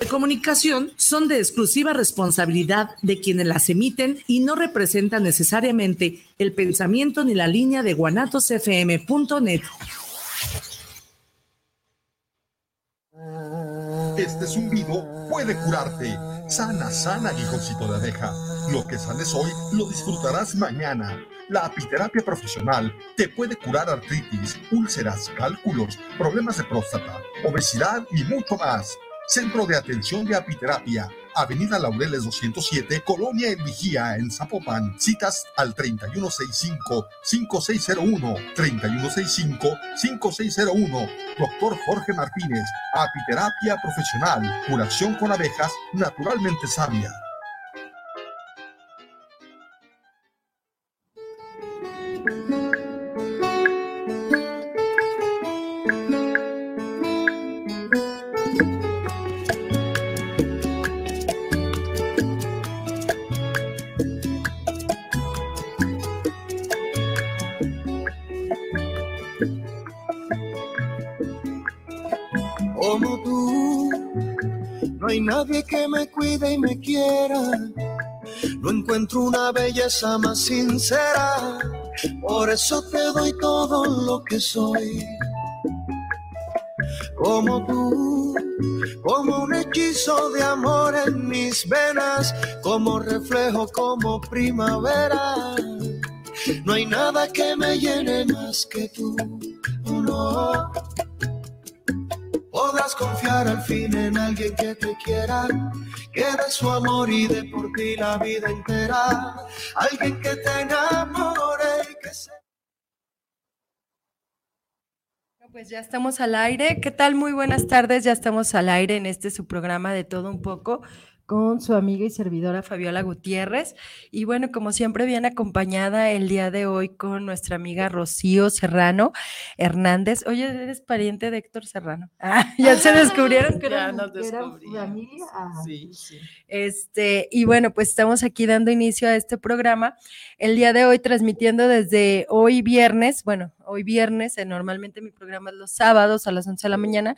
de comunicación son de exclusiva responsabilidad de quienes las emiten y no representan necesariamente el pensamiento ni la línea de guanatosfm.net. Este zumbido puede curarte. Sana, sana, aguijoncito de abeja. Lo que sales hoy lo disfrutarás mañana. La apiterapia profesional te puede curar artritis, úlceras, cálculos, problemas de próstata, obesidad y mucho más. Centro de Atención de Apiterapia, Avenida Laureles 207, Colonia El Vigía, en Zapopan. Citas al 3165-5601, 3165-5601. Doctor Jorge Martínez, Apiterapia Profesional, curación con abejas naturalmente sabia. Cuide y me quiera. No encuentro una belleza más sincera, por eso te doy todo lo que soy. Como tú, como un hechizo de amor en mis venas, como reflejo, como primavera. No hay nada que me llene más que tú, no. Podrás confiar al fin en alguien que te quiera, que de su amor y de por ti la vida entera. Alguien que te enamore y que se... Pues ya estamos al aire. ¿Qué tal? Muy buenas tardes. Ya estamos al aire en este su programa de todo un poco con su amiga y servidora Fabiola Gutiérrez. Y bueno, como siempre, bien acompañada el día de hoy con nuestra amiga Rocío Serrano Hernández. Oye, eres pariente de Héctor Serrano. Ah, ya se descubrieron que ya era, familia. Sí, sí. Este, y bueno, pues estamos aquí dando inicio a este programa. El día de hoy transmitiendo desde hoy viernes, bueno, hoy viernes, eh, normalmente mi programa es los sábados a las 11 de la mañana,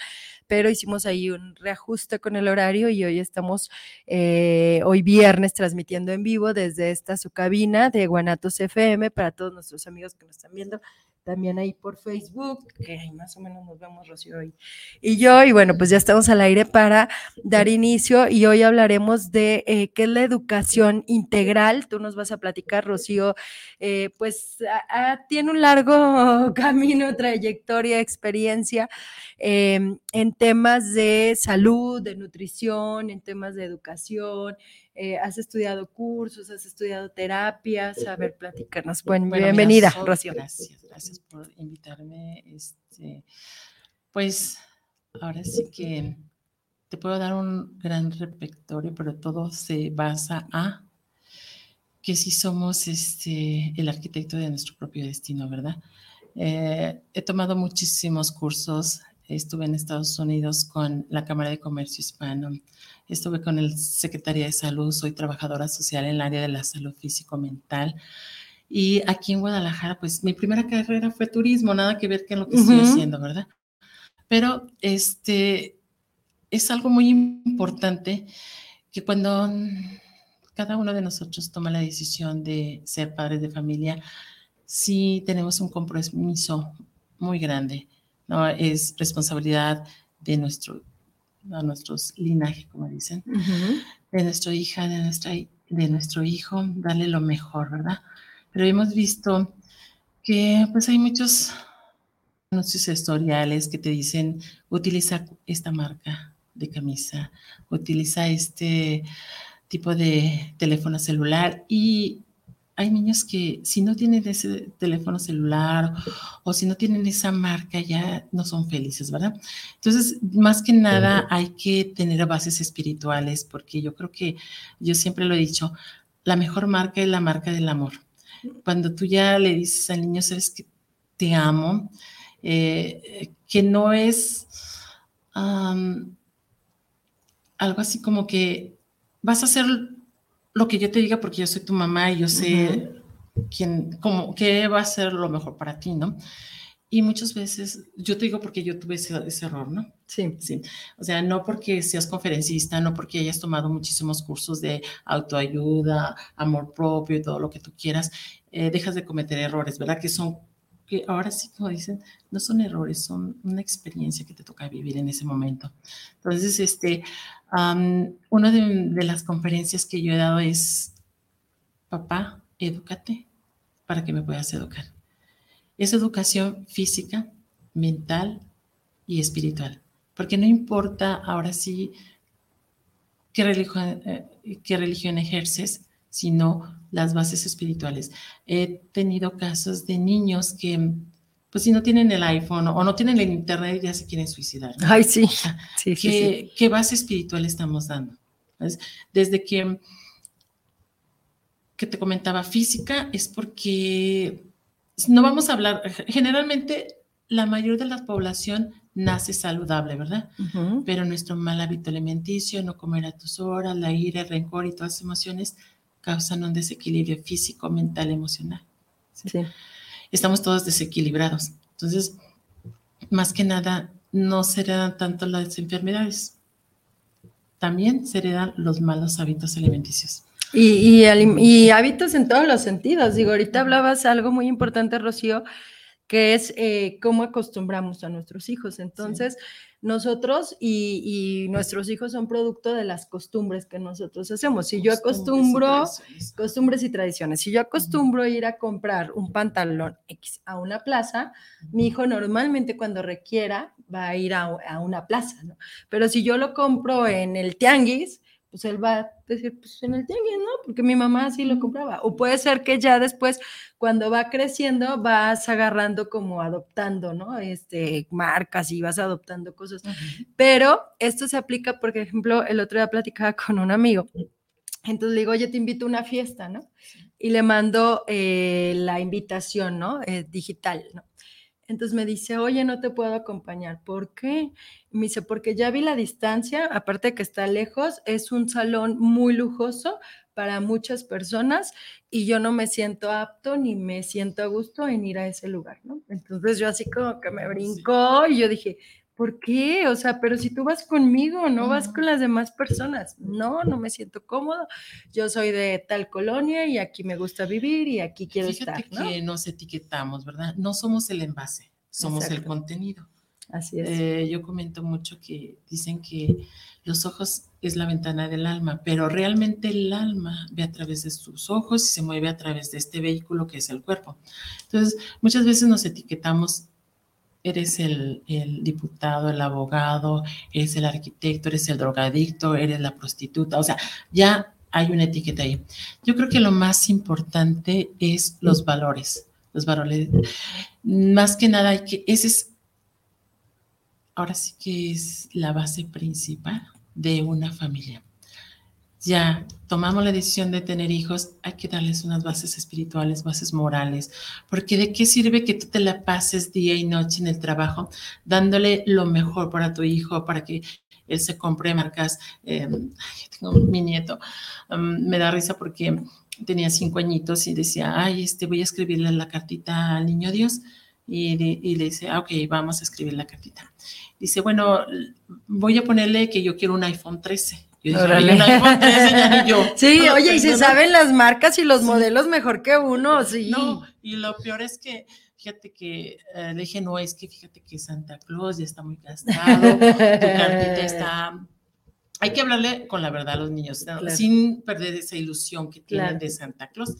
pero hicimos ahí un reajuste con el horario y hoy estamos, eh, hoy viernes, transmitiendo en vivo desde esta su cabina de Guanatos FM para todos nuestros amigos que nos están viendo también ahí por Facebook, que más o menos nos vemos Rocío hoy. Y yo, y bueno, pues ya estamos al aire para dar inicio y hoy hablaremos de eh, qué es la educación integral. Tú nos vas a platicar, Rocío, eh, pues tiene un largo camino, trayectoria, experiencia em, en temas de salud, de nutrición, en temas de educación, eh, has estudiado cursos, has estudiado terapias. A ver, platícanos. bienvenida, Rocío. Gracias, gracias por invitarme. Este, pues ahora sí que te puedo dar un gran repertorio, pero todo se basa a que si somos este, el arquitecto de nuestro propio destino, ¿verdad? Eh, he tomado muchísimos cursos, estuve en Estados Unidos con la Cámara de Comercio Hispano, estuve con el Secretaría de Salud, soy trabajadora social en el área de la salud físico-mental. Y aquí en Guadalajara, pues mi primera carrera fue turismo, nada que ver con lo que estoy haciendo, ¿verdad? Pero este es algo muy importante que cuando cada uno de nosotros toma la decisión de ser padres de familia, sí tenemos un compromiso muy grande, ¿no? Es responsabilidad de nuestro a nuestros linajes, como dicen, de nuestra hija, de, nuestra, de nuestro hijo, darle lo mejor, ¿verdad? Pero hemos visto que pues hay muchos anuncios historiales que te dicen, utiliza esta marca de camisa, utiliza este tipo de teléfono celular y hay niños que si no tienen ese teléfono celular o si no tienen esa marca ya no son felices, ¿verdad? Entonces, más que nada hay que tener bases espirituales porque yo creo que yo siempre lo he dicho, la mejor marca es la marca del amor. Cuando tú ya le dices al niño, sabes que te amo, eh, que no es algo así como que vas a hacer lo que yo te diga porque yo soy tu mamá y yo sé quién, cómo, qué va a ser lo mejor para ti, ¿no? Y muchas veces, yo te digo porque yo tuve ese, ese error, ¿no? Sí. Sí. O sea, no porque seas conferencista, no porque hayas tomado muchísimos cursos de autoayuda, amor propio y todo lo que tú quieras, eh, dejas de cometer errores, ¿verdad? Que son, que ahora sí, como dicen, no son errores, son una experiencia que te toca vivir en ese momento. Entonces, este, um, una de, las conferencias que yo he dado es, papá, edúcate para que me puedas educar. Es educación física, mental y espiritual. Porque no importa ahora sí qué eh, qué religión ejerces, sino las bases espirituales. He tenido casos de niños que, pues si no tienen el iPhone o no tienen el internet, ya se quieren suicidar. ¿no? Ay, sí. sí, sí, ¿Qué, sí. qué base espiritual estamos dando? Desde que, que te comentaba física, es porque no vamos a hablar, generalmente la mayor de la población nace saludable, ¿verdad? Ujú. Pero nuestro mal hábito alimenticio, no comer a tus horas, la ira, el rencor y todas las emociones causan un desequilibrio físico, mental, emocional. ¿sí? Sí. Estamos todos desequilibrados. Entonces, más que nada, no se heredan tanto las enfermedades. También se heredan los malos hábitos alimenticios. Y, y, hábitos en todos los sentidos. Digo, ahorita hablabas algo muy importante, Rocío, que es eh, cómo acostumbramos a nuestros hijos. Entonces, nosotros y, y nuestros hijos son producto de las costumbres que nosotros hacemos. Si yo Costumbres acostumbro, costumbres y tradiciones, si yo acostumbro ir a comprar un pantalón X a una plaza, mi hijo normalmente cuando requiera va a ir a, a una plaza, ¿no? Pero si yo lo compro en el tianguis, pues él va a decir, pues en el tianguis, ¿no? Porque mi mamá así lo compraba. O puede ser que ya después, cuando va creciendo, vas agarrando como adoptando, ¿no? Este, marcas y vas adoptando cosas. Pero esto se aplica, por ejemplo, el otro día platicaba con un amigo. Entonces le digo, oye, te invito a una fiesta, ¿no? Y le mando eh, la invitación, ¿no? Eh, digital, ¿no? Entonces me dice, oye, no te puedo acompañar. ¿Por qué? Me dice, porque ya vi la distancia, aparte de que está lejos, es un salón muy lujoso para muchas personas y yo no me siento apto ni me siento a gusto en ir a ese lugar, ¿no? Entonces yo así como que me brincó y yo dije, ¿por qué? O sea, pero si tú vas conmigo, no vas con las demás personas. No, no me siento cómodo. Yo soy de tal colonia y aquí me gusta vivir y aquí quiero Fíjate estar, ¿no? que nos etiquetamos, ¿verdad? No somos el envase, somos el contenido. Así es. Eh, yo comento mucho que dicen que los ojos es la ventana del alma, pero realmente el alma ve a través de sus ojos y se mueve a través de este vehículo que es el cuerpo. Entonces, muchas veces nos etiquetamos, eres el, el diputado, el abogado, eres el arquitecto, eres el drogadicto, eres la prostituta, o sea, ya hay una etiqueta ahí. Yo creo que lo más importante es los valores, los valores. Más que nada, hay que, ese es ahora sí que es la base principal de una familia. Ya tomamos la decisión de tener hijos, hay que darles unas bases espirituales, bases morales, porque de qué sirve que tú te la pases día y noche en el trabajo dándole lo mejor para tu hijo, para que él se compre marcas. Eh, mi nieto, um, me da risa porque tenía cinco añitos y decía, ay, este, voy a escribirle la cartita al niño Dios. Y, y le dice, ah, ok, vamos a escribir la cartita. Dice, bueno, voy a ponerle que yo quiero un iPhone 13. Yo dije, Órale. "Ay, un iPhone 13 ya ni yo. Sí, No oye, y se tengo, ¿no?". saben las marcas y los modelos mejor que uno, sí. No, y lo peor es que, fíjate que eh, le dije, no, es que fíjate que Santa Claus ya está muy gastado, tu cartita está... Hay que hablarle con la verdad a los niños, sin perder esa ilusión que tienen Claro. de Santa Claus.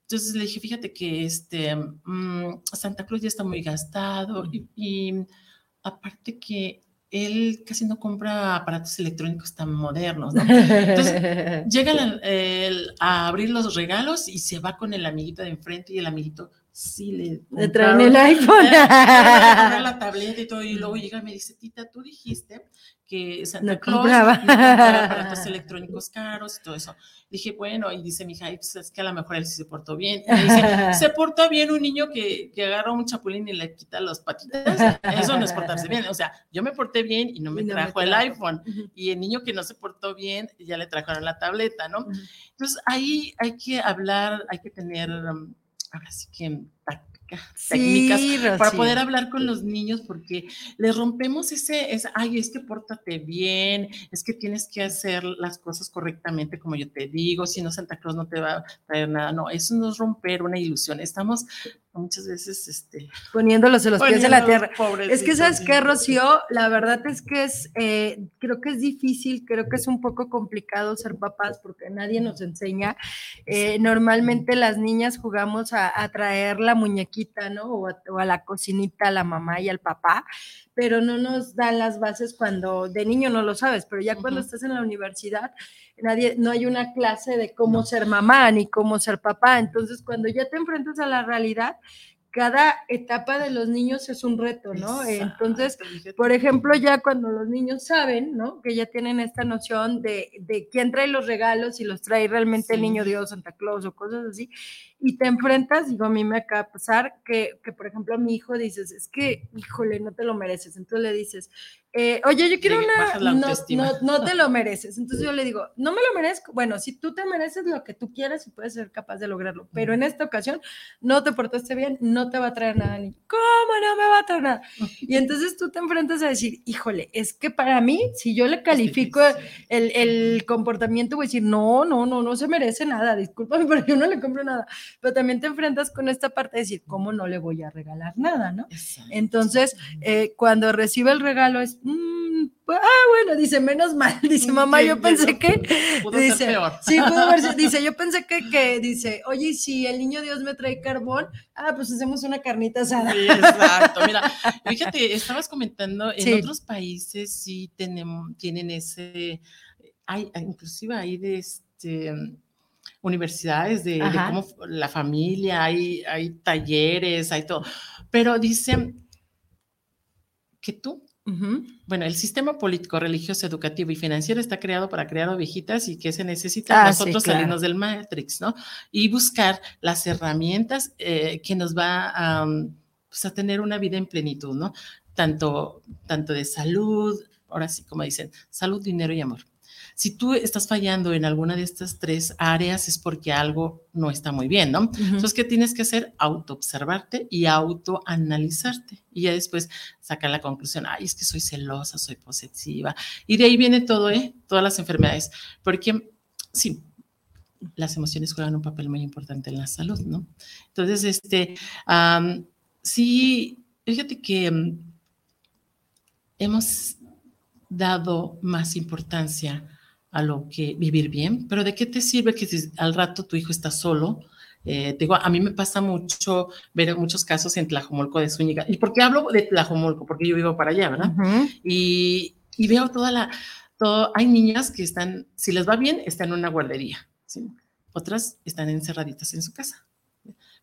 Entonces le dije, fíjate que este, mm, Santa Claus ya está muy gastado y, y aparte que él casi no compra aparatos electrónicos tan modernos, ¿no? Llega la- el- a abrir los regalos y se va con el amiguito de enfrente y el amiguito sí le Le traen el iPhone. le compraron la tableta y todo y luego llega y me dice, tita, tú dijiste que Santa No Claus compraba. no compraba aparatos electrónicos caros y todo eso. Dije, bueno, y dice mi hija, "Ay, pues es que a lo mejor él sí se portó bien. Y me dice, se porta bien un niño que, que agarra un chapulín y le quita las patitas. Eso no es portarse bien. O sea, yo me porté bien y no me Y no me trajo el iPhone y el niño que no se portó bien ya le trajeron la tableta, ¿no? Entonces ahí hay que hablar, hay que tener, um, ahora sí que técnicas para poder hablar con los niños porque les rompemos ese, ese, ay, es que pórtate bien, es que tienes que hacer las cosas correctamente como yo te digo, si no Santa Claus no te va a traer nada, no, eso no es romper una ilusión, estamos muchas veces este, poniéndolos en los pies de la tierra. Es que sabes qué, Rocío, la verdad es que es, eh, creo que es difícil, creo que es un poco complicado ser papás porque nadie nos enseña. Eh, normalmente las niñas jugamos a, traer la muñequita, ¿no? O a, o a, la cocinita, a la mamá y al papá, pero no nos dan las bases cuando de niño no lo sabes, pero ya cuando estás en la universidad, nadie, no hay una clase de cómo ser mamá ni cómo ser papá. Entonces, cuando ya te enfrentas a la realidad, cada etapa de los niños es un reto, ¿no? Entonces, por ejemplo, ya cuando los niños saben, ¿no? Que ya tienen esta noción de, de quién trae los regalos, y los trae realmente el niño Dios, Santa Claus o cosas así, y te enfrentas, digo, a mí me acaba de pasar que, que, por ejemplo, a mi hijo dices, es que, híjole, no te lo mereces. Entonces le dices, eh, oye, yo quiero una, no, no, no, te lo mereces. Entonces yo le digo, no me lo merezco. Bueno, si tú te mereces lo que tú quieras y puedes ser capaz de lograrlo, pero en esta ocasión no te portaste bien, no te va a traer nada. ¿Cómo no me va a traer nada? Y entonces tú te enfrentas a decir, híjole, es que para mí, si yo le califico el, el comportamiento, voy a decir, no, no, no, no se merece nada, discúlpame, pero yo no le compro nada pero también te enfrentas con esta parte de decir, ¿cómo no le voy a regalar nada, no? Entonces, eh, cuando recibe el regalo es, mm, ah, bueno, dice, menos mal, dice, mamá, yo pensé que, dice, sí, pudo verse, dice, yo pensé que, que, dice, oye, si el niño Dios me trae carbón, ah, pues hacemos una carnita asada. Sí, exacto, mira, fíjate, estabas comentando, en otros países sí tenemos, tienen ese, hay, inclusive hay de este, universidades de, cómo la familia, hay, hay talleres, hay todo. Pero dicen que tú, bueno, el sistema político, religioso, educativo y financiero está creado para crear ovejitas y que se necesita ah, nosotros salirnos del Matrix, ¿no? Y buscar las herramientas eh, que nos va a, pues, a tener una vida en plenitud, ¿no? Tanto, tanto de salud, ahora sí, como dicen, salud, dinero y amor. Si tú estás fallando en alguna de estas tres áreas es porque algo no está muy bien, ¿no? Entonces, ¿qué tienes que hacer? Autoobservarte y autoanalizarte. Y ya después sacar la conclusión, ay, es que soy celosa, soy posesiva. Y de ahí viene todo, ¿eh? Todas las enfermedades. Porque, sí, las emociones juegan un papel muy importante en la salud, ¿no? Entonces, este, sí, fíjate que mm, hemos dado más importancia a lo que vivir bien, pero ¿de qué te sirve que si al rato tu hijo está solo? Eh, digo, a mí me pasa mucho ver muchos casos en Tlajomolco de Zúñiga. ¿Y por qué hablo de Tlajomolco? Porque yo vivo para allá, ¿verdad? y, y, veo toda la, todo, hay niñas que están, si les va bien, están en una guardería, ¿sí? otras están encerraditas en su casa.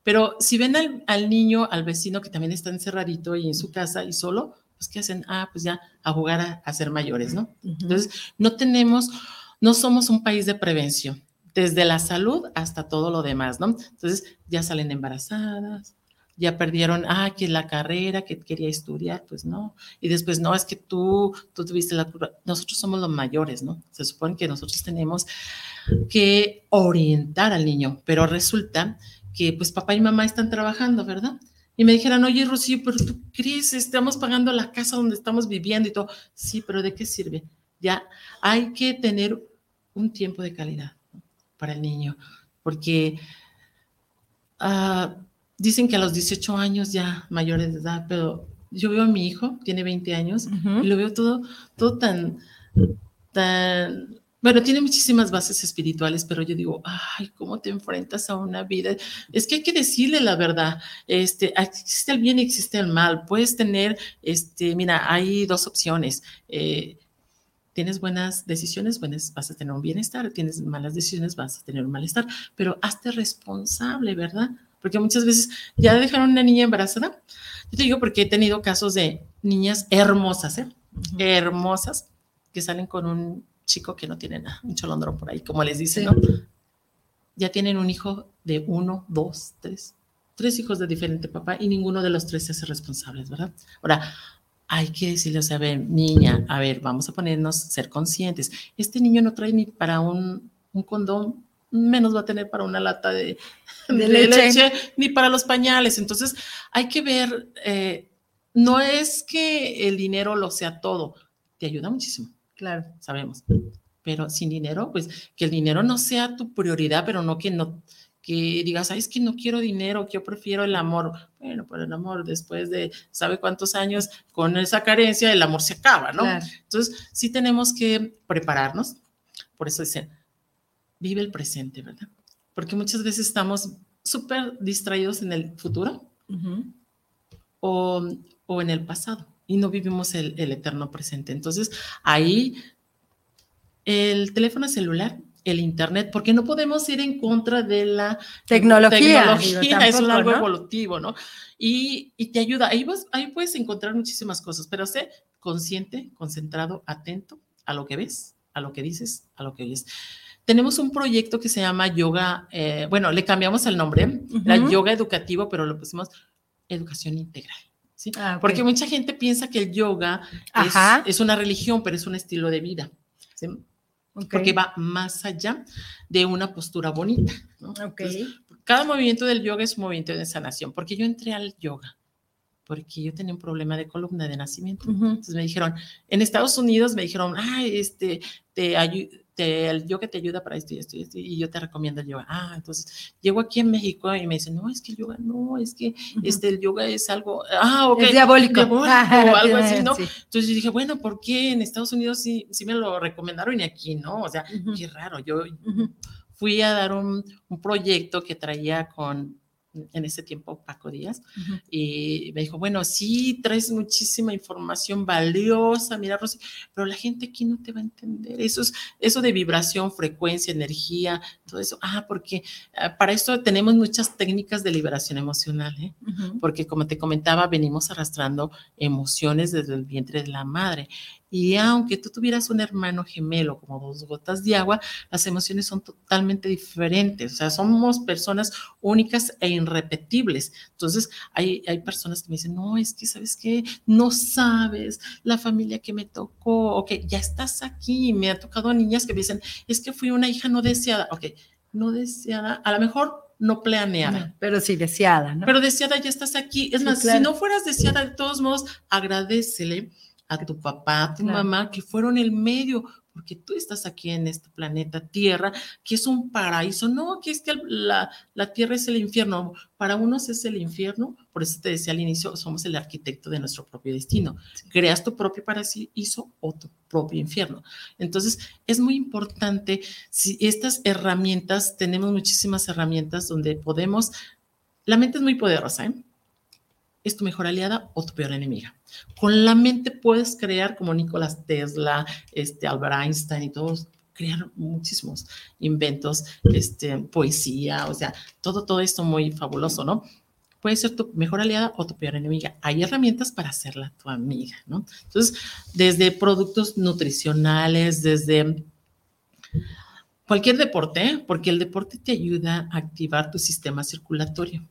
Pero si ven al, al, niño, al vecino que también está encerradito y en su casa y solo, pues ¿qué hacen? Ah, pues ya a jugar a, ser mayores, ¿no? Entonces, no tenemos no somos un país de prevención, desde la salud hasta todo lo demás, ¿no? Entonces ya salen embarazadas, ya perdieron, ah, que la carrera que quería estudiar, pues no. Y después, no, es que tú, tú tuviste la. Nosotros somos los mayores, ¿no? Se supone que nosotros tenemos que orientar al niño, pero resulta que pues papá y mamá están trabajando, ¿verdad? Y me dijeron, oye, Rocío, pero tú crees, estamos pagando la casa donde estamos viviendo y todo. Sí, pero ¿de qué sirve? Ya hay que tener un tiempo de calidad para el niño, porque ah, dicen que a los 18 años ya mayores de edad, pero yo veo a mi hijo, tiene 20 años, y lo veo todo, todo tan, tan, bueno, tiene muchísimas bases espirituales, pero yo digo, ay, ¿cómo te enfrentas a una vida? Es que hay que decirle la verdad. Este, existe el bien y existe el mal. Puedes tener, este, mira, hay dos opciones. Eh, tienes buenas decisiones, buenas, vas a tener un bienestar, tienes malas decisiones, vas a tener un malestar, pero hazte responsable, ¿verdad? Porque muchas veces ya dejaron una niña embarazada. Yo te digo porque he tenido casos de niñas hermosas, ¿eh? Hermosas, que salen con un chico que no tiene nada, un cholondrón por ahí, como les dicen, ¿no? Ya tienen un hijo de uno, dos, tres, tres hijos de diferente papá y ninguno de los tres se hace responsable, ¿verdad? Ahora, hay que decirle, o sea, a ver, niña, a ver, vamos a ponernos, ser conscientes. Este niño no trae ni para un, un condón menos va a tener para una lata de, leche. ni para los pañales. Entonces, hay que ver, eh, no es que el dinero lo sea todo, te ayuda muchísimo. Claro. Sabemos. Pero sin dinero, pues que el dinero no sea tu prioridad, pero no que no que digas, Ay, es que no quiero dinero, que yo prefiero el amor. Bueno, pero el amor después de sabe cuántos años con esa carencia, el amor se acaba, ¿no? Entonces, sí tenemos que prepararnos. Por eso dicen, vive el presente, ¿verdad? Porque muchas veces estamos súper distraídos en el futuro o, o, en el pasado y no vivimos el, el eterno presente. Entonces, ahí el teléfono celular el Internet, porque no podemos ir en contra de la tecnología. tecnología es algo evolutivo, ¿no? Y, y, te ayuda. Ahí, vas, ahí puedes encontrar muchísimas cosas, pero sé consciente, concentrado, atento a lo que ves, a lo que dices, a lo que oyes. Tenemos un proyecto que se llama Yoga, eh, bueno, le cambiamos el nombre, la Yoga Educativo, pero lo pusimos Educación Integral. ¿sí? Ah, porque mucha gente piensa que el yoga es, es, una religión, pero es un estilo de vida. ¿sí? Porque va más allá de una postura bonita. cada movimiento del yoga es un movimiento de sanación, porque yo entré al yoga porque yo tenía un problema de columna de nacimiento. Entonces me dijeron, en Estados Unidos me dijeron, ay, este, te, el yoga te ayuda para esto y esto y esto, y yo te recomiendo el yoga. Ah, entonces llego aquí en México y me dicen, no, es que el yoga no, es que este, el yoga es algo, ah, ok. Es diabólico. o algo así, ¿no? Entonces yo dije, bueno, ¿por qué en Estados Unidos sí, sí me lo recomendaron y aquí no? O sea, qué raro, yo fui a dar un, un proyecto que traía con en ese tiempo Paco Díaz, y me dijo, bueno, sí, traes muchísima información valiosa, mira, Rosy, pero la gente aquí no te va a entender. Eso es eso de vibración, frecuencia, energía, todo eso. Ah, porque ah, para esto tenemos muchas técnicas de liberación emocional, ¿eh? porque como te comentaba, venimos arrastrando emociones desde el vientre de la madre. Y aunque tú tuvieras un hermano gemelo como dos gotas de agua, las emociones son totalmente diferentes. O sea, somos personas únicas e irrepetibles. Entonces, hay, hay personas que me dicen, no, es que, ¿sabes qué? No sabes la familia que me tocó. Ok, ya estás aquí. Me ha tocado niñas que me dicen, es que fui una hija no deseada. Ok, no deseada. A lo mejor no planeada. pero sí deseada, ¿no? Pero deseada ya estás aquí. Es más, si no fueras deseada, de todos modos, agradecele a tu papá, a tu mamá, que fueron el medio, porque tú estás aquí en este planeta Tierra, que es un paraíso. No, que es que la, la Tierra es el infierno. Para unos es el infierno, por eso te decía al inicio, somos el arquitecto de nuestro propio destino. Creas tu propio paraíso o tu propio infierno. Entonces, es muy importante, si estas herramientas, tenemos muchísimas herramientas donde podemos, la mente es muy poderosa, ¿eh? Es tu mejor aliada o tu peor enemiga. Con la mente puedes crear como Nicolás Tesla, este, Albert Einstein y todos, crear muchísimos inventos, este, poesía, o sea, todo, todo esto muy fabuloso, ¿no? Puede ser tu mejor aliada o tu peor enemiga. Hay herramientas para hacerla tu amiga, ¿no? Entonces, desde productos nutricionales, desde cualquier deporte, porque el deporte te ayuda a activar tu sistema circulatorio.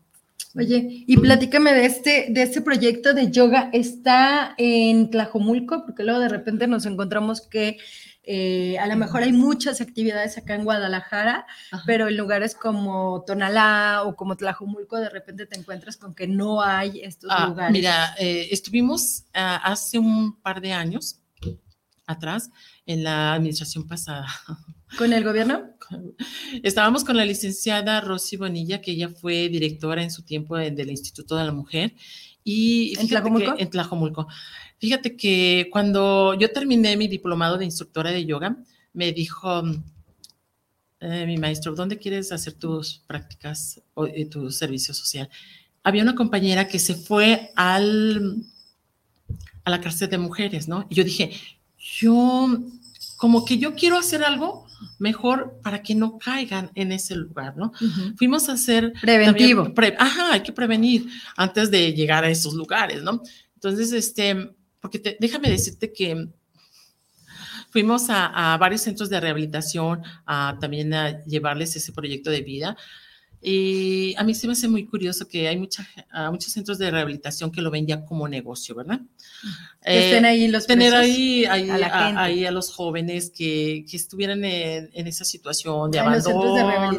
Oye, y platícame de este, de este proyecto de yoga. ¿Está en Tlajomulco? Porque luego de repente nos encontramos que eh, a lo mejor hay muchas actividades acá en Guadalajara, pero en lugares como Tonalá o como Tlajomulco, de repente te encuentras con que no hay estos ah, lugares. Mira, eh, estuvimos ah, hace un par de años atrás en la administración pasada. ¿Con el gobierno? Estábamos con la licenciada Rosy Bonilla, que ella fue directora en su tiempo del Instituto de la Mujer. Y ¿En Tlajomulco? en Tlajomulco. Fíjate que cuando yo terminé mi diplomado de instructora de yoga, me dijo eh, mi maestro, ¿dónde quieres hacer tus prácticas o eh, tu servicio social? Había una compañera que se fue al, a la cárcel de mujeres, ¿no? Y yo dije, yo, como que yo quiero hacer algo mejor para que no caigan en ese lugar, ¿no? Fuimos a hacer... Preventivo. ajá, hay que prevenir antes de llegar a esos lugares, ¿no? Entonces, este, porque déjame decirte que fuimos a, varios centros de rehabilitación, a, también a llevarles ese proyecto de vida. Y a mí se me hace muy curioso que hay mucha, muchos centros de rehabilitación que lo ven ya como negocio, ¿verdad? Que estén ahí los Tener ahí, ahí, a la a, gente. ahí a los jóvenes que, que estuvieran en, en esa situación de En los centros abandono,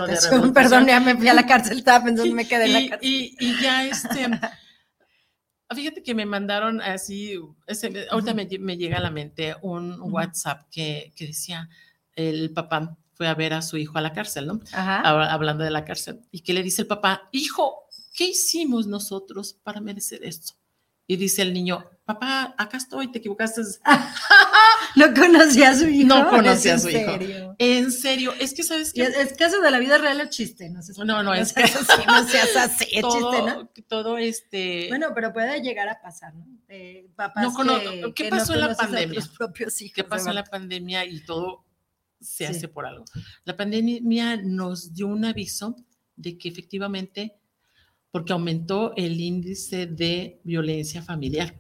de de rehabilitación. Perdón, ya me fui a la cárcel, estaba pensando, me quedé en la cárcel. y- y ya este, fíjate que me mandaron así, ese- ahorita me, me llega a la mente un. WhatsApp que, que decía, el papá fue a ver a su hijo a la cárcel, ¿no? Ajá. Habla- Hablando de la cárcel. Y que le dice el papá, hijo, ¿qué hicimos nosotros para merecer esto? Y dice el niño, papá, acá estoy, te equivocaste. No conocía a su hijo. No conocía a ¿Es su hijo. serio? En serio, es que sabes que es, es caso de la vida real o chiste, no sé. No, no, es que- así, no seas así, es todo, chiste, ¿no? todo este... Bueno, pero puede llegar a pasar, ¿no? Eh, papás No que, ¿qué que pasó no en la pandemia? propios hijos. ¿Qué pasó en la pandemia y todo se Sí. hace por algo? La pandemia nos dio un aviso de que efectivamente, porque aumentó el índice de violencia familiar,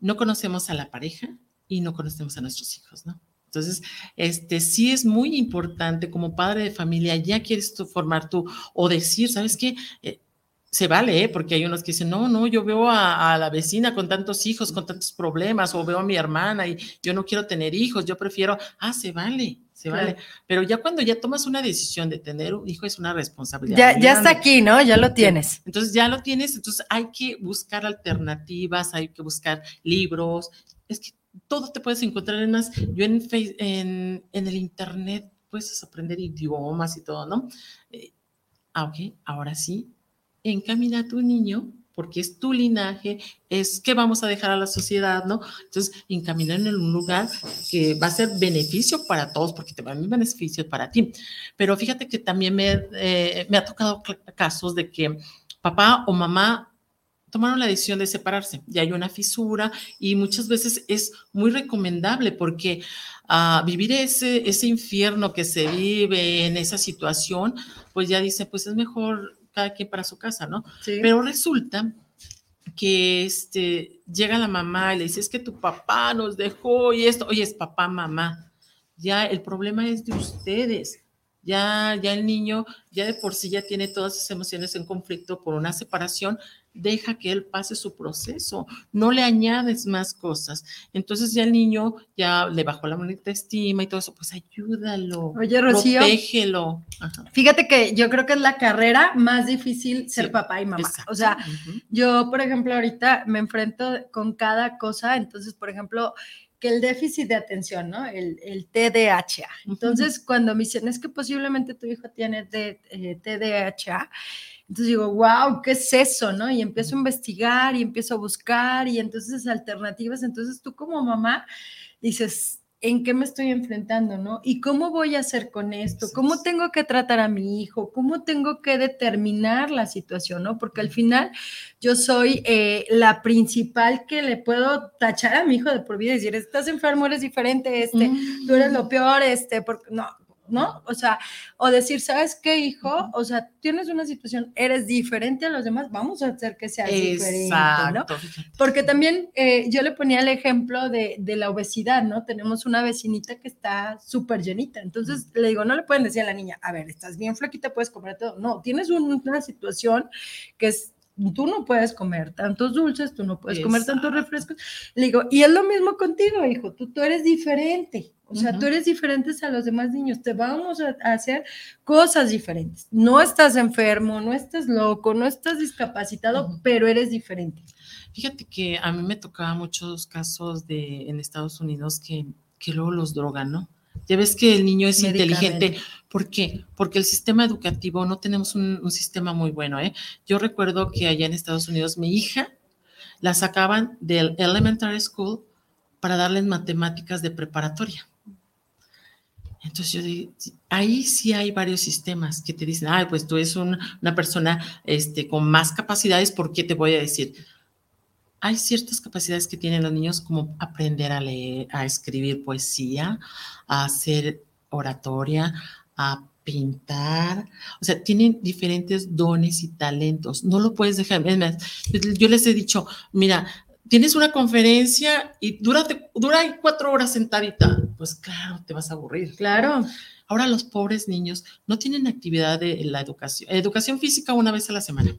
no conocemos a la pareja y no conocemos a nuestros hijos, ¿no? Entonces, este sí es muy importante como padre de familia, ya quieres tú formar tú o decir, ¿sabes qué? Eh, se vale, ¿eh? porque hay unos que dicen, no, no, yo veo a, a la vecina con tantos hijos, con tantos problemas, o veo a mi hermana y yo no quiero tener hijos, yo prefiero, ah, se vale, se Claro. vale. Pero ya cuando ya tomas una decisión de tener un hijo es una responsabilidad. Ya, ya está aquí, ¿no? Ya lo tienes. Entonces ya lo tienes, entonces hay que buscar alternativas, hay que buscar libros. Es que todo te puedes encontrar en más. Yo en, en, en el internet puedes aprender idiomas y todo, ¿no? Eh, ah, ok, ahora sí, encamina a tu niño porque es tu linaje, es que vamos a dejar a la sociedad, ¿no? Entonces, encaminar en un lugar que va a ser beneficio para todos, porque te va a dar beneficio para ti. Pero fíjate que también me, eh, me ha tocado casos de que papá o mamá tomaron la decisión de separarse, ya hay una fisura y muchas veces es muy recomendable porque ah, vivir ese, ese infierno que se vive en esa situación, pues ya dice, pues es mejor cada quien para su casa, ¿no? Sí. Pero resulta que este, llega la mamá y le dice, es que tu papá nos dejó y esto, oye, es papá, mamá. Ya el problema es de ustedes. Ya, ya el niño, ya de por sí ya tiene todas esas emociones en conflicto por una separación, deja que él pase su proceso, no le añades más cosas. Entonces ya el niño ya le bajó la autoestima y todo eso, pues ayúdalo, Oye, Rocío. protégelo. Ajá, Fíjate que yo creo que es la carrera más difícil ser Sí, papá y mamá. exacto. O sea, yo, por ejemplo, ahorita me enfrento con cada cosa, entonces, por ejemplo, que el déficit de atención, ¿no? El, el TDAH. Entonces, cuando me dicen, es que posiblemente tu hijo tiene de- eh, TDAH, entonces digo, wow, ¿qué es eso, no? Y empiezo a investigar y empiezo a buscar y entonces alternativas, entonces tú como mamá dices, ¿en qué me estoy enfrentando, no? ¿Y cómo voy a hacer con esto? ¿Cómo tengo que tratar a mi hijo? ¿Cómo tengo que determinar la situación, no? Porque al final yo soy eh, la principal que le puedo tachar a mi hijo de por vida y decir, estás enfermo, eres diferente, este, tú eres lo peor, este, porque no, ¿no? O sea, o decir, ¿sabes qué, hijo? O sea, tienes una situación, eres diferente a los demás, vamos a hacer que seas diferente, ¿no? Exacto. Porque también eh, yo le ponía el ejemplo de, de la obesidad, ¿no? Tenemos una vecinita que está súper llenita. Entonces le digo, no le pueden decir a la niña, a ver, estás bien flaquita, puedes comer todo. No, tienes un- una situación que es, tú no puedes comer tantos dulces, tú no puedes comer tantos Exacto. refrescos. Le digo, y es lo mismo contigo, hijo, tú, tú eres diferente. O sea, tú eres diferente a los demás niños, te vamos a, hacer cosas diferentes. No estás enfermo, no estás loco, no estás discapacitado, pero eres diferente. Fíjate que a mí me tocaba muchos casos de en Estados Unidos que, que luego los drogan, ¿no? Ya ves que el niño es inteligente. ¿Por qué? Porque el sistema educativo, no tenemos un, un sistema muy bueno, ¿eh? Yo recuerdo que allá en Estados Unidos mi hija la sacaban del elementary school para darles matemáticas de preparatoria. Entonces yo ahí sí hay varios sistemas que te dicen, ay, pues tú eres un- una persona este, con más capacidades, ¿por qué te voy a decir? Hay ciertas capacidades que tienen los niños como aprender a leer, a escribir poesía, a hacer oratoria, a pintar, o sea, tienen diferentes dones y talentos, no lo puedes dejar. Yo les he dicho, mira, tienes una conferencia y dura, dura cuatro horas sentadita, pues claro, te vas a aburrir. Claro. Ahora los pobres niños no tienen actividad de la educación, educación física una vez a la semana.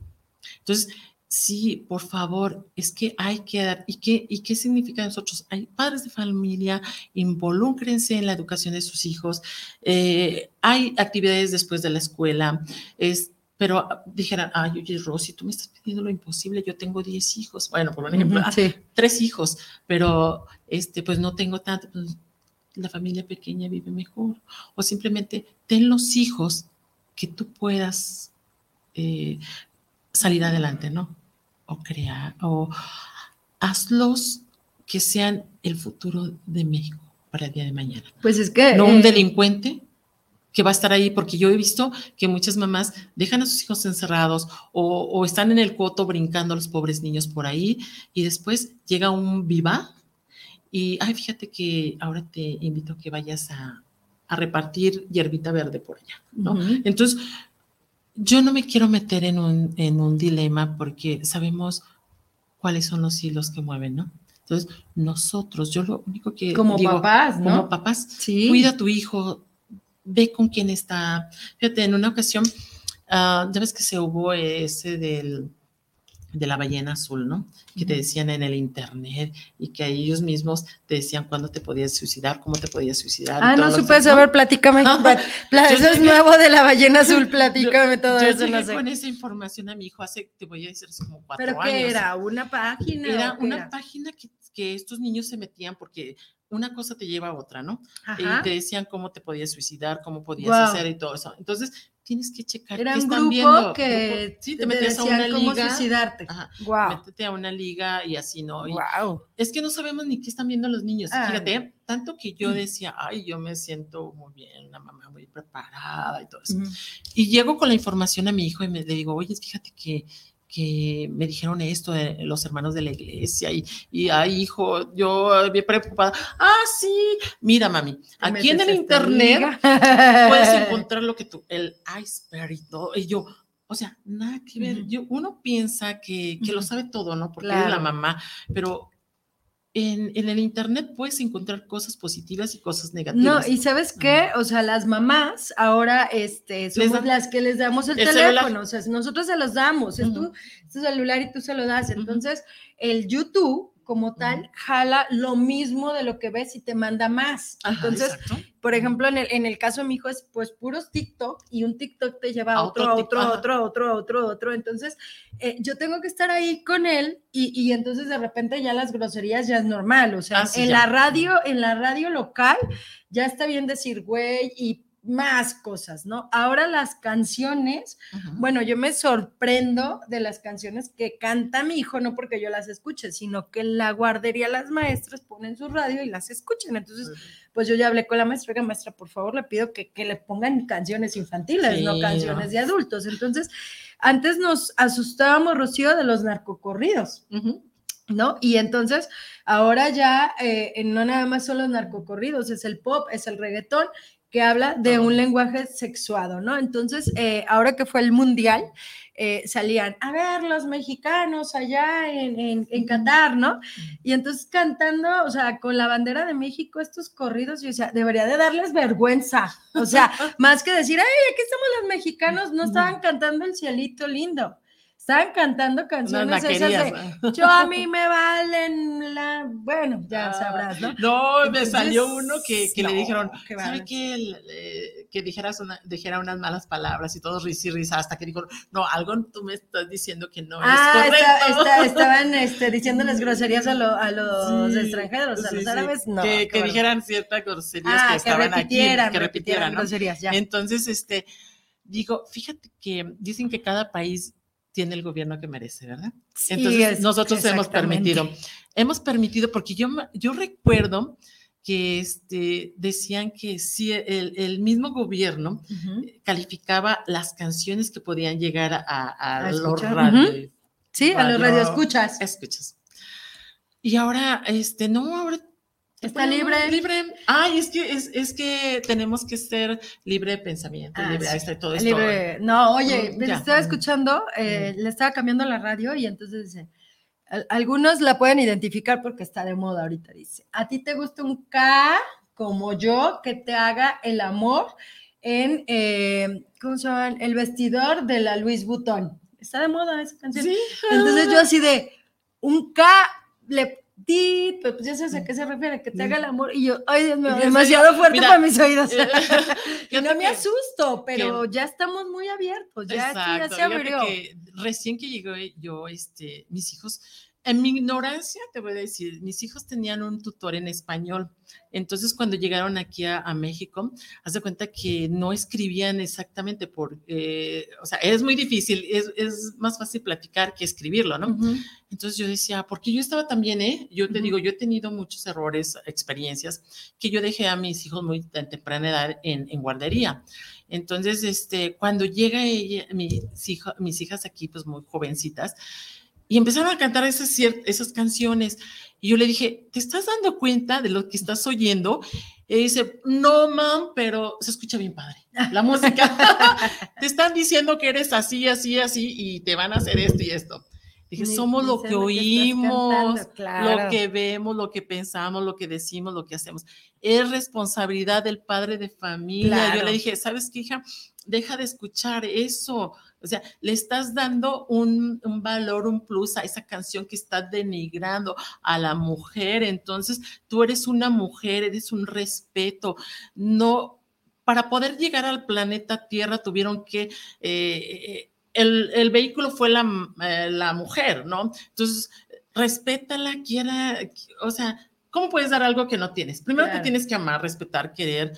Entonces, sí, por favor, es que hay que dar, ¿y qué, y qué significa nosotros? Hay padres de familia, involúcrense en la educación de sus hijos, eh, hay actividades después de la escuela, es, pero dijeran, ay, oye, Rosy, tú me estás pidiendo lo imposible, yo tengo 10 hijos, bueno, por ejemplo, sí. tres hijos, pero este, pues no tengo tanto, pues, la familia pequeña vive mejor, o simplemente ten los hijos que tú puedas eh, salir adelante, ¿no? O crear, o hazlos que sean el futuro de México para el día de mañana. Pues es que. No un eh, delincuente que va a estar ahí, porque yo he visto que muchas mamás dejan a sus hijos encerrados o, o están en el coto brincando a los pobres niños por ahí y después llega un viva y, ay, fíjate que ahora te invito a que vayas a, a repartir hierbita verde por allá, ¿no? Entonces, yo no me quiero meter en un, en un dilema porque sabemos cuáles son los hilos que mueven, ¿no? Entonces, nosotros, yo lo único que Como digo, papás, ¿no? como papás, Sí. cuida a tu hijo, ve con quién está. Fíjate, en una ocasión, ah, ya ves que se hubo ese del, de la ballena azul, ¿no? Que te decían en el internet y que ellos mismos te decían cuándo te podías suicidar, cómo te podías suicidar. Ah, no supe eso. A ver, platícame. Pla- pla- yo eso es nuevo de la ballena azul. Platícame todo Yo eso, no sé. con esa información a mi hijo hace, te voy a decir, hace como cuatro ¿Pero años. qué era? ¿Una página? Era una era? página que, que estos niños se metían porque una cosa te lleva a otra, ¿no? Ajá. Y te decían cómo te podías suicidar, cómo podías Guau. hacer y todo eso. Entonces, tienes que checar Era qué están grupo viendo. que Grupo- sí, te te metes a una cómo liga. suicidarte. Ajá, Wow. métete a una liga y así, ¿no? Y Wow. es que no sabemos ni qué están viendo los niños. Ah. Fíjate, tanto que yo decía, ay, yo me siento muy bien, una mamá muy preparada y todo eso. Y llego con la información a mi hijo y me le digo, oye, fíjate que, que me dijeron esto de los hermanos de la iglesia y, y ay, hijo, yo eh, bien preocupada. Ah, sí, mira, mami, aquí en el internet puedes encontrar lo que tú, el iceberg y todo. Y yo, o sea, nada que ver. Yo, uno piensa que, que lo sabe todo, ¿no? Porque es la mamá, pero en, en el internet puedes encontrar cosas positivas y cosas negativas. No, y sabes qué, o sea, las mamás ahora este, somos dan las que les damos el, el teléfono, celular. o sea, nosotros se los damos, es tu, es tu celular y tú se lo das. Entonces, el YouTube como tal jala lo mismo de lo que ves y te manda más. Ajá, Entonces, exacto. por ejemplo, en el, en el caso de mi hijo es pues puros TikTok y un TikTok te lleva a otro, otro a otro, a otro, a otro, a otro, otro. Entonces, eh, yo tengo que estar ahí con él y, y entonces de repente ya las groserías ya es normal. O sea, Ah, sí, en ya. la radio, en la radio local ya está bien decir güey y más cosas, ¿no? Ahora las canciones, bueno, yo me sorprendo de las canciones que canta mi hijo, no porque yo las escuche, sino que en la guardería las maestras ponen su radio y las escuchan. Entonces, pues yo ya hablé con la maestra, oiga, maestra, por favor, le pido que, que le pongan canciones infantiles, no canciones no. de adultos. Entonces, antes nos asustábamos, Rocío, de los narcocorridos. ¿no? Y entonces ahora ya eh, no nada más son los narcocorridos, es el pop, es el reggaetón que habla de un lenguaje sexuado, ¿no? Entonces, eh, ahora que fue el mundial, eh, salían, a ver, los mexicanos allá en, en, en Qatar, ¿no? Y entonces cantando, o sea, con la bandera de México, estos corridos, yo decía, debería de darles vergüenza, o sea, más que decir, ay, aquí estamos los mexicanos, no estaban cantando el cielito lindo, estaban cantando canciones esas de, yo a mí me valen la, bueno, ya Ah, sabrás, ¿no? No, me Entonces, salió uno que, que no, le dijeron, qué ¿sabe bárbaro. qué? Eh, que dijeras una, dijera unas malas palabras y todos risa y risa hasta que dijo, no, algo tú me estás diciendo que no Ah, es está- correcto. está- estaban este, diciéndoles groserías a, lo- a los Sí, extranjeros, a sí, los sí, árabes, no. que, que dijeran ciertas groserías ah, que que estaban repitieran, aquí, que repitieran, ¿no? groserías, ya. Entonces, este, digo, fíjate que dicen que cada país tiene el gobierno que merece, ¿verdad? Sí, Entonces, es- nosotros hemos permitido, hemos permitido, porque yo, yo recuerdo que este, decían que sí, el, el mismo gobierno Ujú. calificaba las canciones que podían llegar a, a A los escuchar, radio- Sí, a los radio- radioescuchas. escuchas. Y ahora, este, no, ahora Está bueno, libre. Libre. Ay, es que es, es que tenemos que ser libre de pensamiento, Ah, libre, sí. ahí está todo esto. Libre. No, oye, me ya. estaba escuchando, eh, le estaba cambiando la radio y entonces dice, al- algunos la pueden identificar porque está de moda ahorita, dice, ¿a ti te gusta un K como yo que te haga el amor en, eh, ¿cómo se llama? El vestidor de la Luis Butón. Está de moda esa canción. Sí. Entonces yo así de un K le di, pues ya sabes a qué se refiere, que te haga el amor. Y yo, ay Dios mío, yo demasiado fuerte mira, para mis oídos. Eh, y no me asusto, pero ya estamos muy abiertos, ya, esto ya Exacto, se abrió. que recién que llegué yo, este, mis hijos, en mi ignorancia te voy a decir, mis hijos tenían un tutor en español. Entonces, cuando llegaron aquí a, a México, haz de cuenta que no escribían exactamente porque, o sea, es muy difícil, es, es más fácil platicar que escribirlo, ¿no? Entonces yo decía, porque yo estaba también, ¿eh? Yo te digo, yo he tenido muchos errores, experiencias, que yo dejé a mis hijos muy tan temprana edad en, en guardería. Entonces, este, cuando llega ella, mis, mis hijas aquí, pues muy jovencitas, y empezaron a cantar esas, esas canciones, y yo le dije, ¿te estás dando cuenta de lo que estás oyendo? Y dice, no, mam, pero se escucha bien padre. La música. te están diciendo que eres así, así, así, y te van a hacer esto y esto. Dije, Ni- somos ni lo que lo que oímos, claro. lo que vemos, lo que pensamos, lo que decimos, lo que hacemos. Es responsabilidad del padre de familia. Yo Claro. le dije, ¿sabes qué, hija? Deja de escuchar eso. O sea, le estás dando un, un valor, un plus a esa canción que está denigrando a la mujer. Entonces, tú eres una mujer, eres un respeto. No, para poder llegar al planeta Tierra tuvieron que... eh, el, el vehículo fue la, eh, la mujer, ¿no? Entonces, respétala, quiera, o sea, ¿cómo puedes dar algo que no tienes? Primero Claro. te tienes que amar, respetar, querer.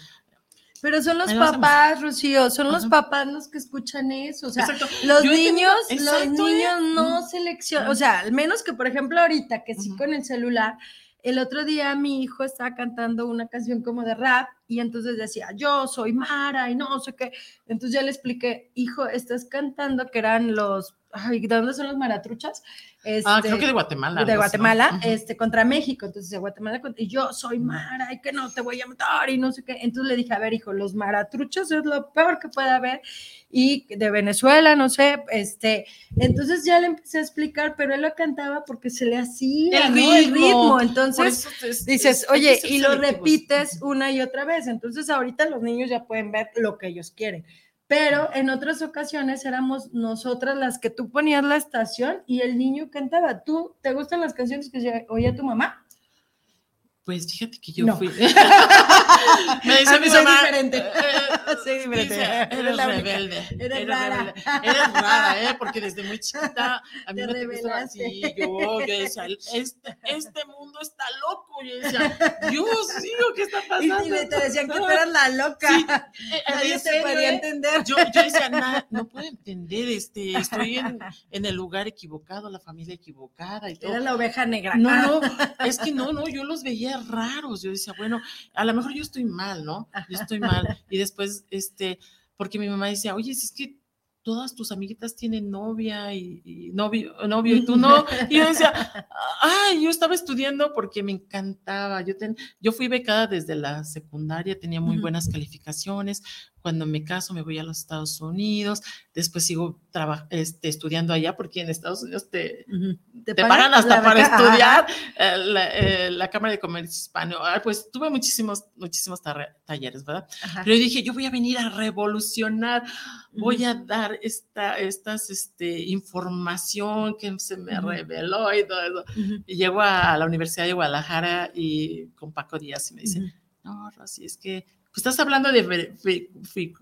Pero son los papás, Rocío, son los papás los que escuchan eso. O sea, Exacto. los Yo he tenido- niños, los ¿eh? niños no seleccionan, o sea, al menos que, por ejemplo, ahorita que sí con el celular, el otro día mi hijo estaba cantando una canción como de rap y entonces decía, yo soy Mara y no sé qué. Entonces ya le expliqué, hijo, estás cantando que eran los, ay, ¿de dónde son los maratruchas? Ah, Este, creo que de Guatemala. de ¿no? Guatemala, Ujú. este, contra México, entonces de Guatemala, y yo soy Mara, y que no te voy a matar, y no sé qué, entonces le dije, a ver, hijo, los maratruchos es lo peor que puede haber, y de Venezuela, no sé, este, entonces ya le empecé a explicar, pero él lo cantaba porque se le hacía, El ¿no? el ritmo. ritmo, Por entonces es- dices, es- oye, y lo selectivos. repites una y otra vez, entonces ahorita los niños ya pueden ver lo que ellos quieren. Pero en otras ocasiones éramos nosotras las que tú ponías la estación y el niño cantaba. ¿Tú te gustan las canciones que oía tu mamá? Pues fíjate que yo No. fui. Me dice A mí mi soy mamá. diferente. eh, Soy diferente. dice, Eres la rebelde. Eres rara. rebelde. Eres rara, ¿eh? Porque desde muy chiquita a mí Te no te gustaba rebelaste. así. Yo, yo decía, este, este mundo está loco. Yo decía, Dios mío, ¿qué está pasando? y te decían que tú eras la loca. Sí, eh, Nadie te serio, podía ¿eh? entender. Yo, yo decía, "Na- no puedo entender, este, estoy en, en el lugar equivocado, la familia equivocada y todo. Era la oveja negra. No, Ah, no, es que no, no, yo los veía raros. Yo decía, bueno, a lo mejor yo estoy mal, ¿no? Yo estoy mal. Y después, este, porque mi mamá decía, oye, si es que todas tus amiguitas tienen novia y, y novio, novio y tú no. Y yo decía, ay, yo estaba estudiando porque me encantaba. Yo, ten- yo fui becada desde la secundaria, tenía muy buenas calificaciones. Cuando me caso me voy a los Estados Unidos, después sigo este, estudiando allá porque en Estados Unidos te, ujú. te pagan hasta para beca? Estudiar eh, la, eh, la Cámara de Comercio Hispano. Ah, pues tuve muchísimos, muchísimos talleres, ¿verdad? Ajá. Pero yo dije, yo voy a venir a revolucionar, voy a dar esta estas, este, información que se me reveló y todo eso. Y llego a, la Universidad de Guadalajara y con Paco Díaz y me dice, Ujú. no, Rosy, es que estás hablando de fre- fre- fre-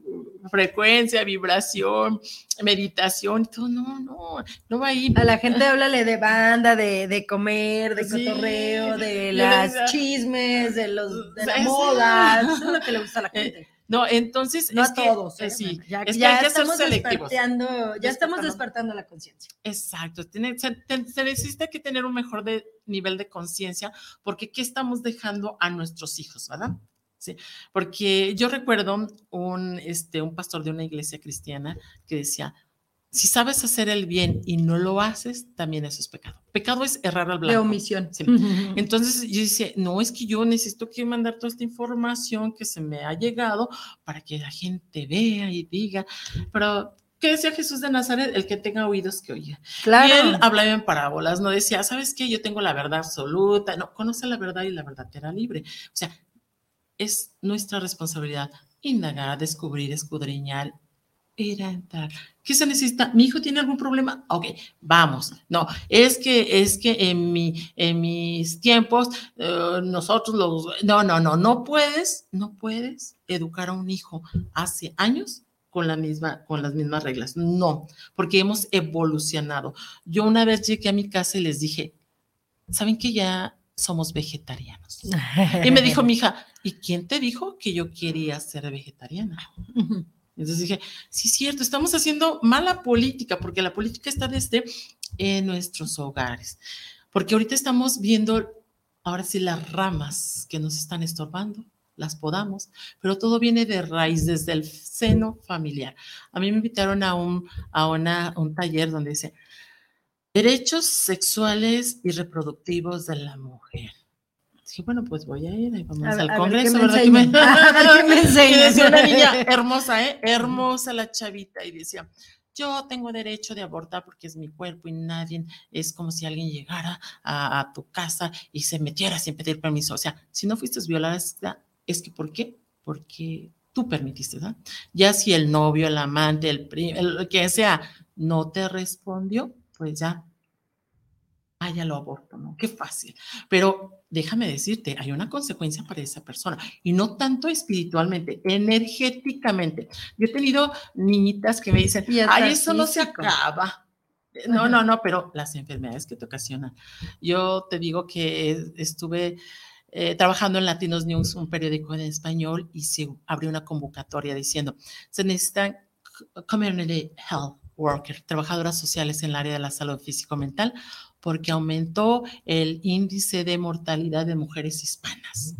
frecuencia, vibración, meditación, todo, no, no, no va ahí. A la gente háblale de banda, de, de comer, de Sí. cotorreo, de las chismes, de los de la Eso. moda. Eso es lo que le gusta a la Eh, gente. No, entonces no es a que, todos. eh, ¿eh? sí, ya, es que ya estamos despertando, ya estamos Despertando. la conciencia. Exacto, tiene- se necesita que tener un mejor de- nivel de conciencia, porque ¿qué estamos dejando a nuestros hijos, verdad? Sí, porque yo recuerdo un, este, un pastor de una iglesia cristiana que decía, si sabes hacer el bien y no lo haces, también eso es pecado. Pecado es errar al De blanco. omisión. Sí. Entonces yo decía, no, es que yo necesito que mandar toda esta información que se me ha llegado para que la gente vea y diga, pero ¿qué decía Jesús de Nazaret? El que tenga oídos que oiga. claro. Y él hablaba en parábolas, no decía, ¿sabes qué? Yo tengo la verdad absoluta. No, conoce la verdad y la verdad te hará libre. O sea, es nuestra responsabilidad indagar, descubrir, escudriñar, ir a entrar. ¿Qué se necesita? ¿Mi hijo tiene algún problema? Ok, vamos. No, es que, es que en, mi, en mis tiempos eh, nosotros los... No, no, no, no puedes, no puedes educar a un hijo hace años con, la misma, con las mismas reglas. No, porque hemos evolucionado. Yo una vez llegué a mi casa y les dije, ¿saben que ya somos vegetarianos? Y me dijo mi hija, ¿y quién te dijo que yo quería ser vegetariana? Entonces dije, sí, es cierto, estamos haciendo mala política, porque la política está desde en nuestros hogares. Porque ahorita estamos viendo, ahora sí, las ramas que nos están estorbando, las podamos, pero todo viene de raíz, desde el seno familiar. A mí me invitaron a un, a una, un taller donde dice, derechos sexuales y reproductivos de la mujer. Sí, bueno, pues voy a ir, vamos al Congreso, ¿verdad? Que me, me enseñas. una niña hermosa, ¿eh? Hermosa la chavita, y decía, yo tengo derecho de abortar porque es mi cuerpo y nadie, es como si alguien llegara a, tu casa y se metiera sin pedir permiso. O sea, si no fuiste violada, es que, ¿por qué? Porque tú permitiste, ¿verdad? Ya si el novio, el amante, el primo, el que sea, no te respondió, pues ya ah, ya lo aborto, ¿no? Qué fácil. Pero déjame decirte, hay una consecuencia para esa persona y no tanto espiritualmente, energéticamente. Yo he tenido niñitas que me dicen, ay, eso no se acaba. No, no, no, pero las enfermedades que te ocasionan. Yo te digo que estuve eh, trabajando en Latinos News, un periódico en español, y se abrió una convocatoria diciendo, se necesitan community health worker, trabajadoras sociales en el área de la salud físico-mental, porque aumentó el índice de mortalidad de mujeres hispanas.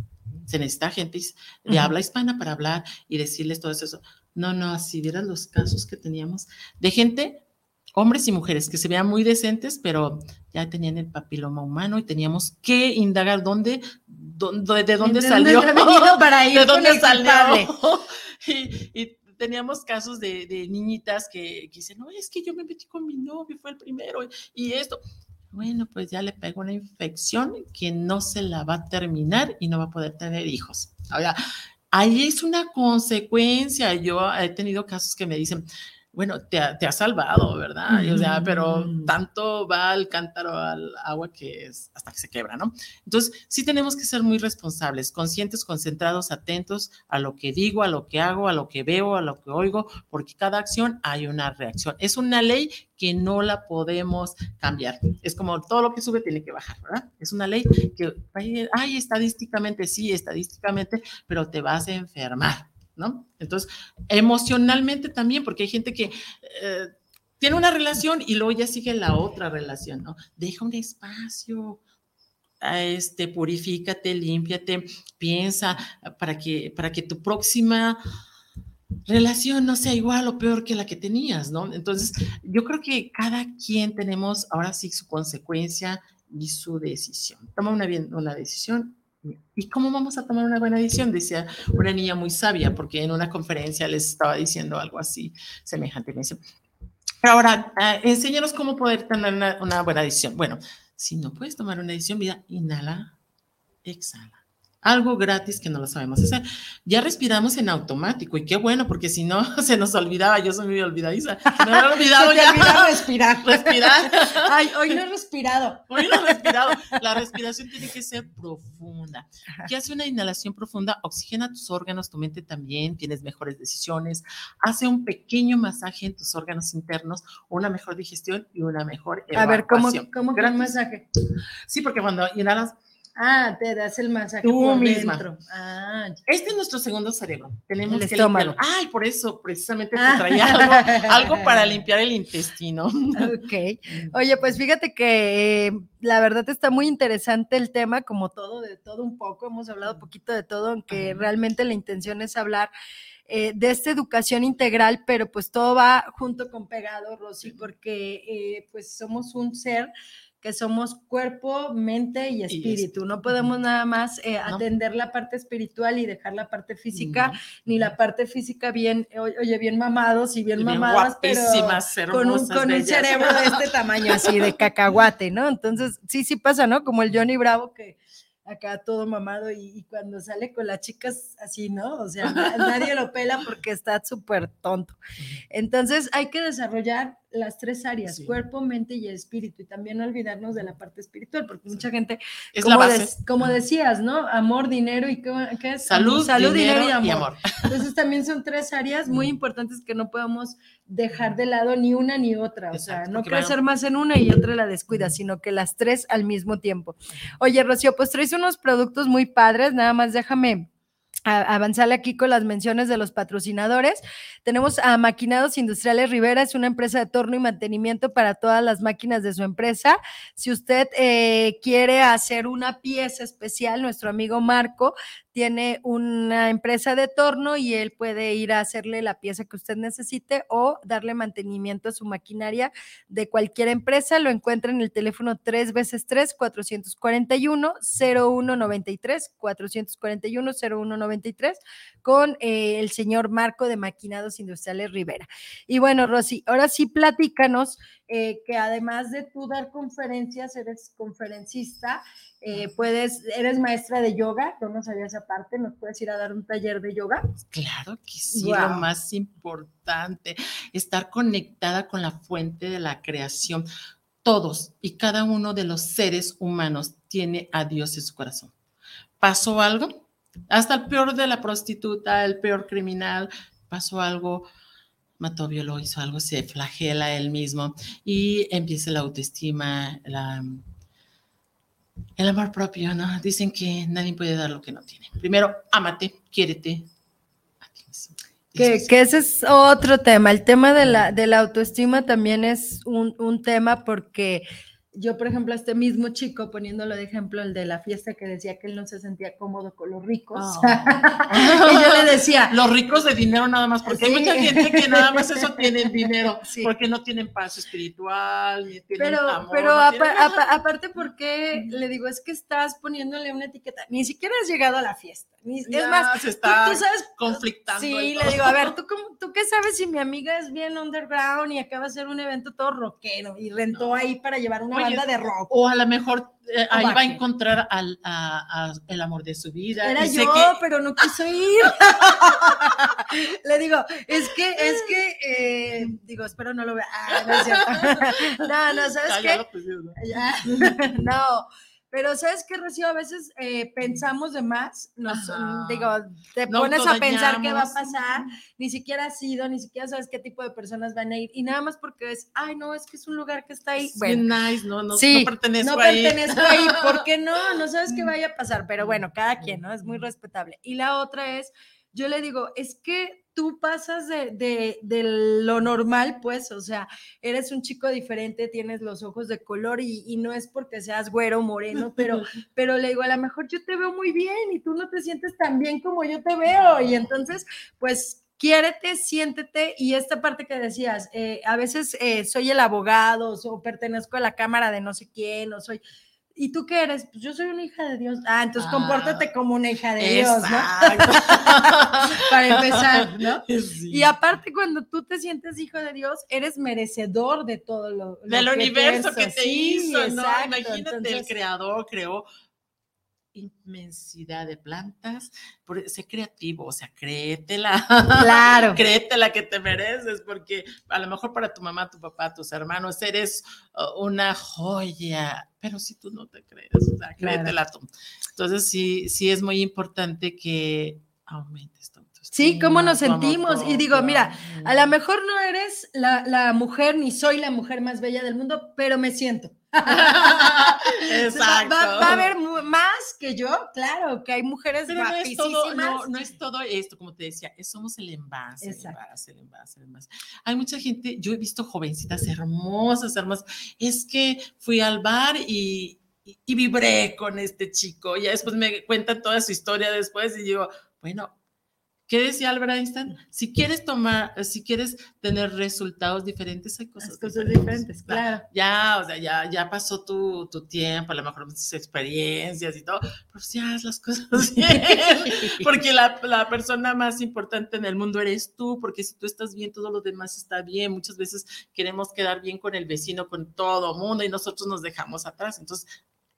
Se necesita gente de habla hispana para hablar y decirles todo eso. No, no, si vieras los casos que teníamos de gente, hombres y mujeres, que se vean muy decentes, pero ya tenían el papiloma humano y teníamos que indagar dónde, dónde de dónde salió. para ir ¿De dónde salió? y, teníamos casos de, niñitas que, que, dicen, no, es que yo me metí con mi novio, fue el primero, y esto. Bueno, pues ya le pegó una infección que no se la va a terminar y no va a poder tener hijos. Ahora, ahí es una consecuencia. Yo he tenido casos que me dicen, bueno, te ha, te ha salvado, ¿verdad? O sea, pero tanto va al cántaro al agua que es hasta que se quebra, ¿no? Entonces, sí tenemos que ser muy responsables, conscientes, concentrados, atentos a lo que digo, a lo que hago, a lo que veo, a lo que oigo, porque cada acción hay una reacción. Es una ley que no la podemos cambiar. Es como todo lo que sube tiene que bajar, ¿verdad? Es una ley que, ay, estadísticamente sí, estadísticamente, pero te vas a enfermar. ¿No? Entonces, emocionalmente también, porque hay gente que eh, tiene una relación y luego ya sigue la otra relación, ¿no? Deja un espacio, este, purifícate, límpiate, piensa para que, para que tu próxima relación no sea igual o peor que la que tenías, ¿no? Entonces, yo creo que cada quien tenemos ahora sí su consecuencia y su decisión. Toma una, una decisión ¿Y cómo vamos a tomar una buena decisión? Decía una niña muy sabia, porque en una conferencia les estaba diciendo algo así semejante. Me dice, ahora, uh, enséñanos cómo poder tener una, una, buena decisión. Bueno, si no puedes tomar una decisión, mira, inhala, exhala algo gratis que no lo sabemos hacer. Ya respiramos en automático y qué bueno, porque si no se nos olvidaba, yo soy muy olvidadiza, me he olvidado ya. respirar. Respirar. Ay, hoy no he respirado. Hoy no he respirado. La respiración tiene que ser profunda. ¿Qué hace una inhalación profunda? Oxigena tus órganos, tu mente también, tienes mejores decisiones, hace un pequeño masaje en tus órganos internos, una mejor digestión y una mejor evacuación. A ver, ¿cómo, cómo gran masaje? Sí, porque cuando inhalas Ah, te das el masaje Tú por misma. Ah, este es nuestro segundo cerebro. Tenemos el que estómago. Ay, por eso precisamente te traía algo, para limpiar el intestino. Ok. Oye, pues fíjate que eh, la verdad está muy interesante el tema, como todo, de todo un poco. Hemos hablado poquito de todo, aunque realmente la intención es hablar eh, de esta educación integral, pero pues todo va junto con pegado, Rosy, porque eh, pues somos un ser que somos cuerpo, mente y espíritu. No podemos nada más eh, atender la parte espiritual y dejar la parte física, ni la parte física bien, oye, bien mamados y bien, mamadas, pero con un, con un cerebro de este tamaño, así de cacahuate, ¿no? Entonces, sí, sí pasa, ¿no? Como el Johnny Bravo que acá todo mamado y, y cuando sale con las chicas así, ¿no? O sea, na- nadie lo pela porque está súper tonto. Entonces hay que desarrollar las tres áreas, Sí. cuerpo, mente y espíritu, y también no olvidarnos de la parte espiritual, porque mucha gente, Es como, la base. des- como decías, ¿no? Amor, dinero y qué, qué es? Salud, Salud, dinero, dinero, y amor. Entonces también son tres áreas muy importantes que no podemos dejar de lado ni una ni otra. O sea, no crecer más en una y otra la descuida, sino que las tres al mismo tiempo. Oye, Rocío, pues traes unos productos muy padres, nada más déjame a- avanzarle aquí con las menciones de los patrocinadores. Tenemos a Maquinados Industriales Rivera, es una empresa de torno y mantenimiento para todas las máquinas de su empresa. Si usted eh, quiere hacer una pieza especial, nuestro amigo Marco tiene una empresa de torno y él puede ir a hacerle la pieza que usted necesite o darle mantenimiento a su maquinaria de cualquier empresa. Lo encuentra en el teléfono 3 veces 3 441 0193 441 0193 con eh, el señor Marco de Maquinados Industriales Rivera. Y bueno, Rosy, ahora sí platícanos eh, que además de tú dar conferencias, eres conferencista, eh, puedes, eres maestra de yoga, yo no sabía esa parte, nos puedes ir a dar un taller de yoga. Claro que sí, Guau. lo más importante, estar conectada con la fuente de la creación. Todos y cada uno de los seres humanos tiene a Dios en su corazón. ¿Pasó algo? Hasta el peor de la prostituta, el peor criminal, pasó algo, mató, violó, hizo algo, se flagela él mismo y empieza la autoestima, la, el amor propio, ¿no? Dicen que nadie puede dar lo que no tiene. Primero, ámate, quiérete. Que, que ese es otro tema. El tema de la, de la autoestima también es un, un tema porque yo, por ejemplo, a este mismo chico, poniéndolo de ejemplo, el de la fiesta que decía que él no se sentía cómodo con los ricos. Ah. y yo le decía, Los ricos de dinero nada más, porque hay mucha gente que nada más eso tienen dinero, Sí. porque no tienen paz espiritual, ni tienen pero, amor, pero no tienen nada. aparte, porque le digo, es que estás poniéndole una etiqueta, ni siquiera has llegado a la fiesta. Ni, es más, se está tú sabes conflictando. Sí, le digo, a ver, ¿tú, cómo- ¿tú qué sabes si mi amiga es bien underground y acaba de hacer un evento todo rockero y rentó No. ahí para llevar una banda de rock? O a lo mejor eh, ahí va a encontrar al, a- a- el amor de su vida. Era yo, que- pero no quiso ir. Le digo, es que, es que, eh, digo, espero no lo vea. Ah, no. No, ¿sabes qué? pusieron, ¿no? Pero ¿sabes qué, Rocío? A veces eh, pensamos de más, nos, Ajá. digo, te No pones a pensar qué va a pasar, ni siquiera has ido, ni siquiera sabes qué tipo de personas van a ir, y nada más porque es, ay, no, es que es un lugar que está ahí. Es Bueno, nice, no, no, sí, no pertenezco no ahí. pertenezco ahí, ¿por qué no? No sabes qué vaya a pasar, pero bueno, cada quien, ¿no? Es muy respetable. Y la otra es, yo le digo, es que tú pasas de, de, de lo normal, pues, o sea, eres un chico diferente, tienes los ojos de color y, y no es porque seas güero moreno, pero, pero le digo, a lo mejor yo te veo muy bien y tú no te sientes tan bien como yo te veo. Y entonces, pues, quiérete, siéntete. Y esta parte que decías, eh, a veces eh, soy el abogado o pertenezco a la cámara de no sé quién, o soy... ¿Y tú qué eres? Pues yo soy una hija de Dios. Ah, entonces Ah, compórtate como una hija de Dios, ¿no? Para empezar, ¿no? Sí. Y aparte, cuando tú te sientes hijo de Dios, eres merecedor de todo lo, lo del que universo que te Sí, hizo, ¿no? exacto. Imagínate, el creador creó inmensidad de plantas, por- sé creativo, o sea, créetela. Claro. créetela que te mereces, porque a lo mejor para tu mamá, tu papá, tus hermanos, eres uh, una joya, pero si tú no te crees, o sea, créetela tú. Entonces, sí, sí es muy importante que aumentes tu Sí, cómo nos sentimos. Y digo, mira. A lo mejor no eres la, la mujer, ni soy la mujer más bella del mundo, pero me siento. Exacto. Va, va a haber más que yo, claro, que hay mujeres Pero no es todo, no, no es todo esto, como te decía, somos el envase, el envase, el envase, el envase. Hay mucha gente, yo he visto jovencitas hermosas, hermosas. Es que fui al bar y, y, y vibré con este chico. Y ya después me cuentan toda su historia después y digo, bueno, ¿qué decía Albert Einstein? Si quieres tomar, si quieres tener resultados diferentes, hay cosas, Las cosas diferentes, claro. Ya, o sea, ya, ya pasó tu, tu tiempo, a lo mejor tus experiencias y todo, pero si haz las cosas bien, porque la, la persona más importante en el mundo eres tú, porque si tú estás bien, todo lo demás está bien. Muchas veces queremos quedar bien con el vecino, con todo mundo y nosotros nos dejamos atrás. Entonces,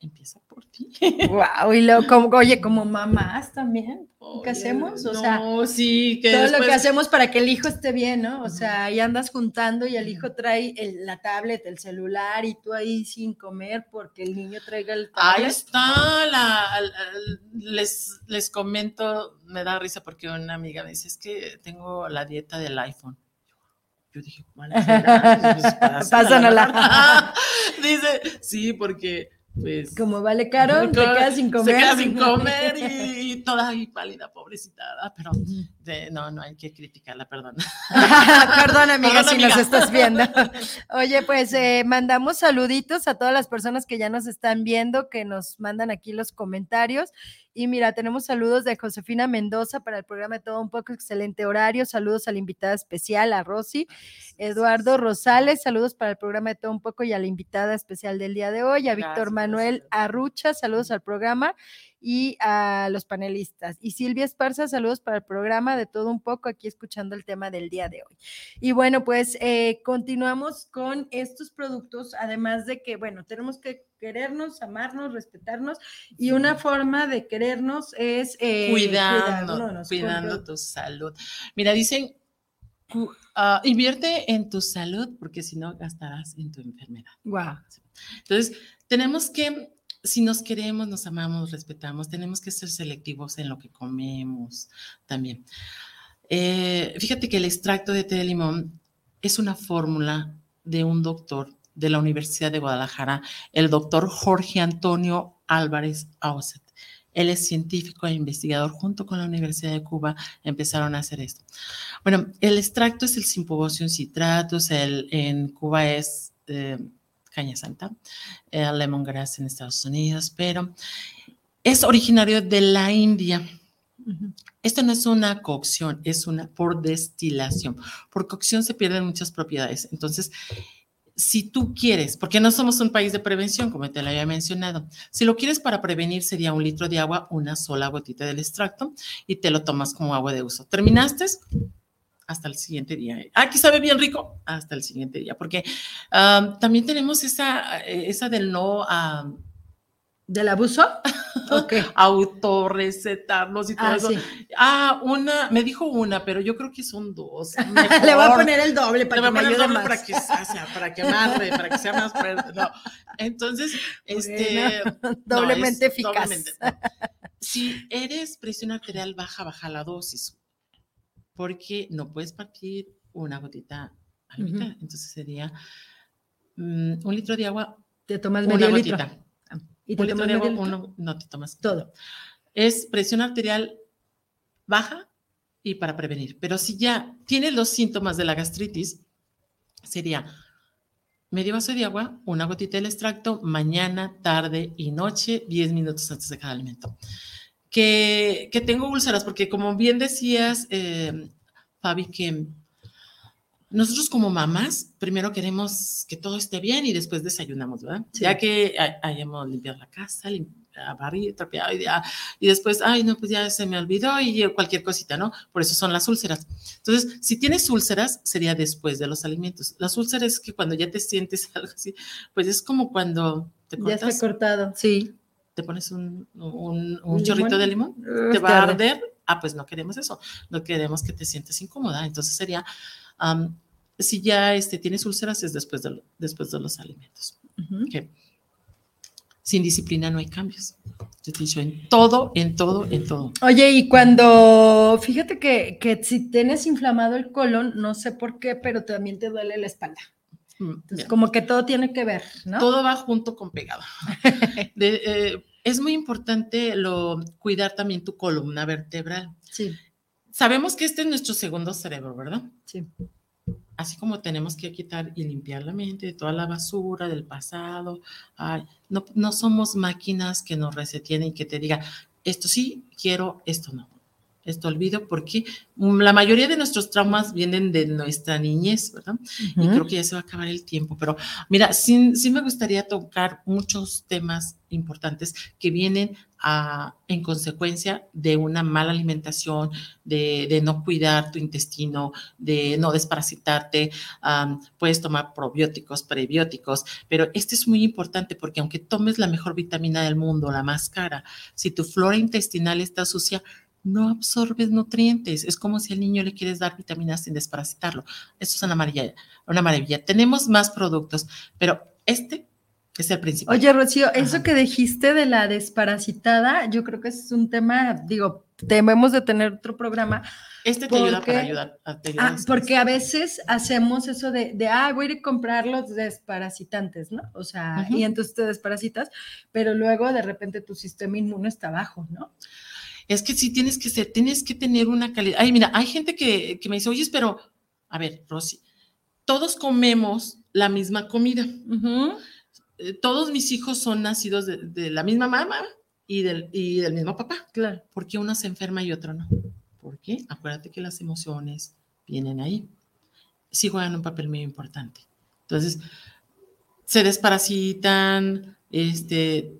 empieza por ti. Wow, y luego, como, oye, como mamás también, ¿qué hacemos? O sea, no, sí, que todo lo que hacemos para que el hijo esté bien, ¿no? O sea, ahí andas juntando y el hijo trae el- la tablet, el celular y tú ahí sin comer porque el niño traiga el Ahí tablet. está, la, al- al- les, les comento, me da risa porque una amiga me dice, es que tengo la dieta del iPhone. Yo dije, ¿cuál? Pues, Pásamela. ¿verdad? Dice, sí, porque pues... Como vale caro, te Claro, quedas sin comer. Se queda sin comer y, y toda ahí pálida, pobrecita, pero de- no, no hay que criticarla, perdón. Perdón, amiga, Perdón, si amiga. nos estás viendo. Oye, pues eh, mandamos saluditos a todas las personas que ya nos están viendo, que nos mandan aquí los comentarios. Y mira, tenemos saludos de Josefina Mendoza para el programa de Todo Un Poco, excelente horario. Saludos a la invitada especial, a Rosy. Eduardo Rosales, saludos para el programa de Todo Un Poco y a la invitada especial del día de hoy. A Víctor Manuel. Arrucha, saludos al programa y a los panelistas. Y Silvia Esparza, saludos para el programa de Todo Un Poco, aquí escuchando el tema del día de hoy. Y bueno, pues eh, continuamos con estos productos, además de que, bueno, tenemos que querernos, amarnos, respetarnos, y una forma de querernos es eh, cuidando, tu salud. Mira, dicen, ah, invierte en tu salud porque si no gastarás en tu enfermedad. Guau. Entonces, tenemos que, si nos queremos, nos amamos, respetamos, tenemos que ser selectivos en lo que comemos también. Eh, fíjate que el extracto de té de limón es una fórmula de un doctor de la Universidad de Guadalajara, el doctor Jorge Antonio Álvarez Auset. Él es científico e investigador junto con la Universidad de Cuba, empezaron a hacer esto. Bueno, el extracto es el Sympobosium citratus, el, en Cuba es eh, caña santa, el lemongrass en Estados Unidos, pero es originario de la India. Esto no es una cocción, es una por destilación. Por cocción se pierden muchas propiedades. Entonces, si tú quieres, porque no somos un país de prevención, como te lo había mencionado, si lo quieres para prevenir sería un litro de agua, una sola gotita del extracto y te lo tomas como agua de uso. ¿Terminaste? Hasta el siguiente día. Aquí sabe bien rico. Hasta el siguiente día. Porque ah, también tenemos esa, eh, esa del no ah, ¿Del abuso? Ok. autorrecetarnos y todo Ah, eso. sí. Ah, una, me dijo una, pero yo creo que son dos. Le voy a poner el doble Le para voy que me ayude más. para que, sea- sea- para que amarre, para que sea más fuerte. No. Entonces, este. Doblemente es eficaz. doblemente, no. Si eres presión arterial baja, baja la dosis, porque no puedes partir una gotita a la mitad. Entonces sería mm, un litro de agua, Te tomas una medio litro. Y te tomas uno- no te tomas Todo. es presión arterial baja y para prevenir. Pero si ya tienes los síntomas de la gastritis, sería medio vaso de agua, una gotita del extracto, mañana, tarde y noche, 10 minutos antes de cada alimento. Que, que tengo úlceras, porque como bien decías, eh, Fabi, que nosotros como mamás, primero queremos que todo esté bien y después desayunamos, ¿verdad? Sí. Ya que hay- hayamos limpiado la casa, barrido, trapeado, y, ya- y después, ay, no, pues ya se me olvidó y cualquier cosita, ¿no? Por eso son las úlceras. Entonces, si tienes úlceras, sería después de los alimentos. Las úlceras es que cuando ya te sientes algo así, pues es como cuando te Ya está cortas, cortado. Sí. te pones un, un, un ¿Un chorrito de limón te va a arde. arder. Ah, pues no queremos eso. No queremos que te sientas incómoda. Entonces sería, am, si ya este, tienes úlceras, es después de, lo- después de los alimentos. Ujú. Que sin disciplina no hay cambios. Yo te he dicho en todo, en todo, en todo. Oye, y cuando, fíjate que, que si tienes inflamado el colon, no sé por qué, pero también te duele la espalda. Mm, Entonces, como que todo tiene que ver, ¿no? Todo va junto con pegado. De, eh, es muy importante lo, cuidar también tu columna vertebral. Sí, Sabemos que este es nuestro segundo cerebro, ¿verdad? sí. así como tenemos que quitar y limpiar la mente de toda la basura del pasado, ay, no, no somos máquinas que nos resetienen y que te diga, esto sí quiero, esto no. Este olvido, porque la mayoría de nuestros traumas vienen de nuestra niñez, ¿verdad? Y creo que ya se va a acabar el tiempo, pero mira, sí, sí me gustaría tocar muchos temas importantes que vienen a, en consecuencia de una mala alimentación, de, de, no cuidar tu intestino, de no desparasitarte, puedes tomar probióticos, prebióticos, pero este es muy importante porque aunque tomes la mejor vitamina del mundo, la más cara, si tu flora intestinal está sucia, no absorbes nutrientes. Es como si al niño le quieres dar vitaminas sin desparasitarlo. Eso es una maravilla. Una maravilla. Tenemos más productos, pero este es el principal. Oye, Rocío, eso que dijiste de la desparasitada, yo creo que es un tema, digo, debemos de tener otro programa. Este te ayuda para ayudar. ah, porque a veces hacemos eso de, de, ah, voy a ir a comprar los desparasitantes, ¿no? O sea, y entonces te desparasitas, pero luego de repente tu sistema inmune está bajo, ¿no? Es que sí tienes que ser, tienes que tener una calidad. Ay, mira, hay gente que, me dice, oye, pero, a ver, Rosy, todos comemos la misma comida. Eh, todos mis hijos son nacidos de, la misma mamá y del, y del mismo papá. Claro. ¿Por qué uno se enferma y otro no? ¿Por qué? Acuérdate que las emociones vienen ahí. Sí juegan un papel muy importante. Entonces, se desparasitan, este,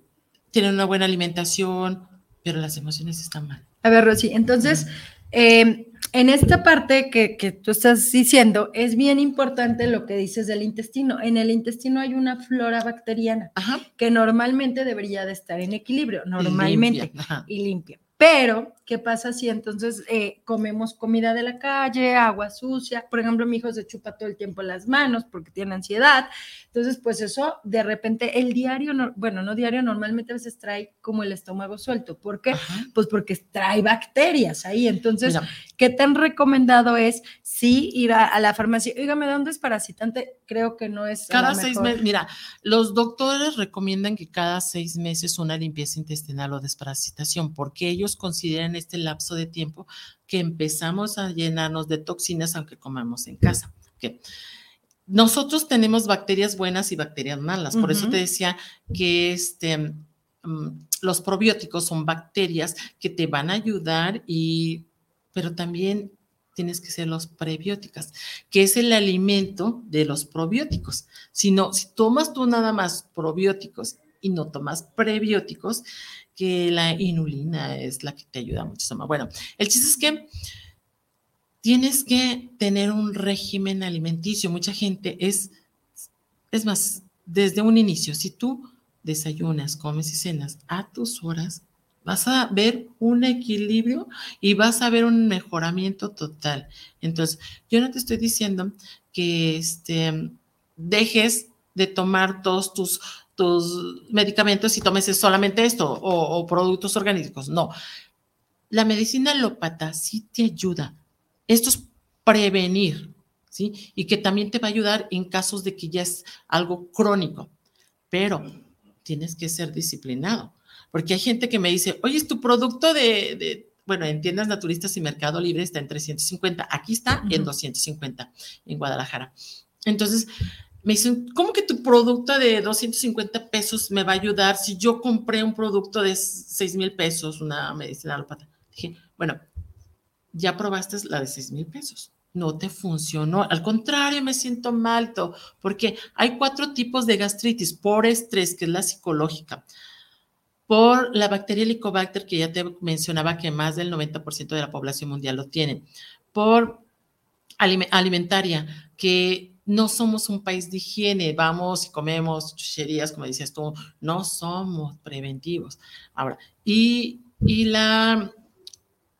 tienen una buena alimentación, pero las emociones están mal. A ver, Rosy, entonces, em, en esta parte que, que, tú estás diciendo, es bien importante lo que dices del intestino. En el intestino hay una flora bacteriana que normalmente debería de estar en equilibrio, normalmente, y limpia. Pero, ¿qué pasa si entonces eh, comemos comida de la calle, agua sucia? Por ejemplo, mi hijo se chupa todo el tiempo las manos porque tiene ansiedad. Entonces, pues eso, de repente, el diario, bueno, no diario, normalmente a veces trae como el estómago suelto. ¿Por qué? Pues porque trae bacterias ahí. Entonces, ¿qué tan recomendado es sí ir a, la farmacia? Dígame, ¿dónde es parasitante? Creo que no es. Cada seis meses, mira, los doctores recomiendan que cada seis meses una limpieza intestinal o desparasitación, porque ellos consideran este lapso de tiempo que empezamos a llenarnos de toxinas aunque comamos en casa. Nosotros tenemos bacterias buenas y bacterias malas, por eso te decía que este, mm, los probióticos son bacterias que te van a ayudar y, pero también tienes que ser los prebióticos, que es el alimento de los probióticos. Si no, si tomas tú nada más probióticos y no tomas prebióticos, que la inulina es la que te ayuda muchísimo. Bueno, el chiste es que tienes que tener un régimen alimenticio. Mucha gente es, es más, desde un inicio, si tú desayunas, comes y cenas a tus horas, vas a ver un equilibrio y vas a ver un mejoramiento total. Entonces, yo no te estoy diciendo que este, dejes de tomar todos tus tus medicamentos y tomes solamente esto o, productos orgánicos. No. La medicina alópata sí te ayuda. Esto es prevenir, ¿sí? Y que también te va a ayudar en casos de que ya es algo crónico. Pero tienes que ser disciplinado. Porque hay gente que me dice, oye, es tu producto de, bueno, en tiendas naturistas y Mercado Libre está en 350. Aquí está en 250 en Guadalajara. Entonces, me dicen, ¿cómo que tu producto de 250 pesos me va a ayudar si yo compré un producto de 6 mil pesos, una medicina alópata? Dije, bueno, ya probaste la de 6 mil pesos. No te funcionó. Al contrario, me siento mal, porque hay cuatro tipos de gastritis por estrés, que es la psicológica, por la bacteria Helicobacter, que ya te mencionaba que más del 90% de la población mundial lo tiene, por alimentaria, que no somos un país de higiene, vamos y comemos chucherías, como decías tú, no somos preventivos. Ahora, y, y la,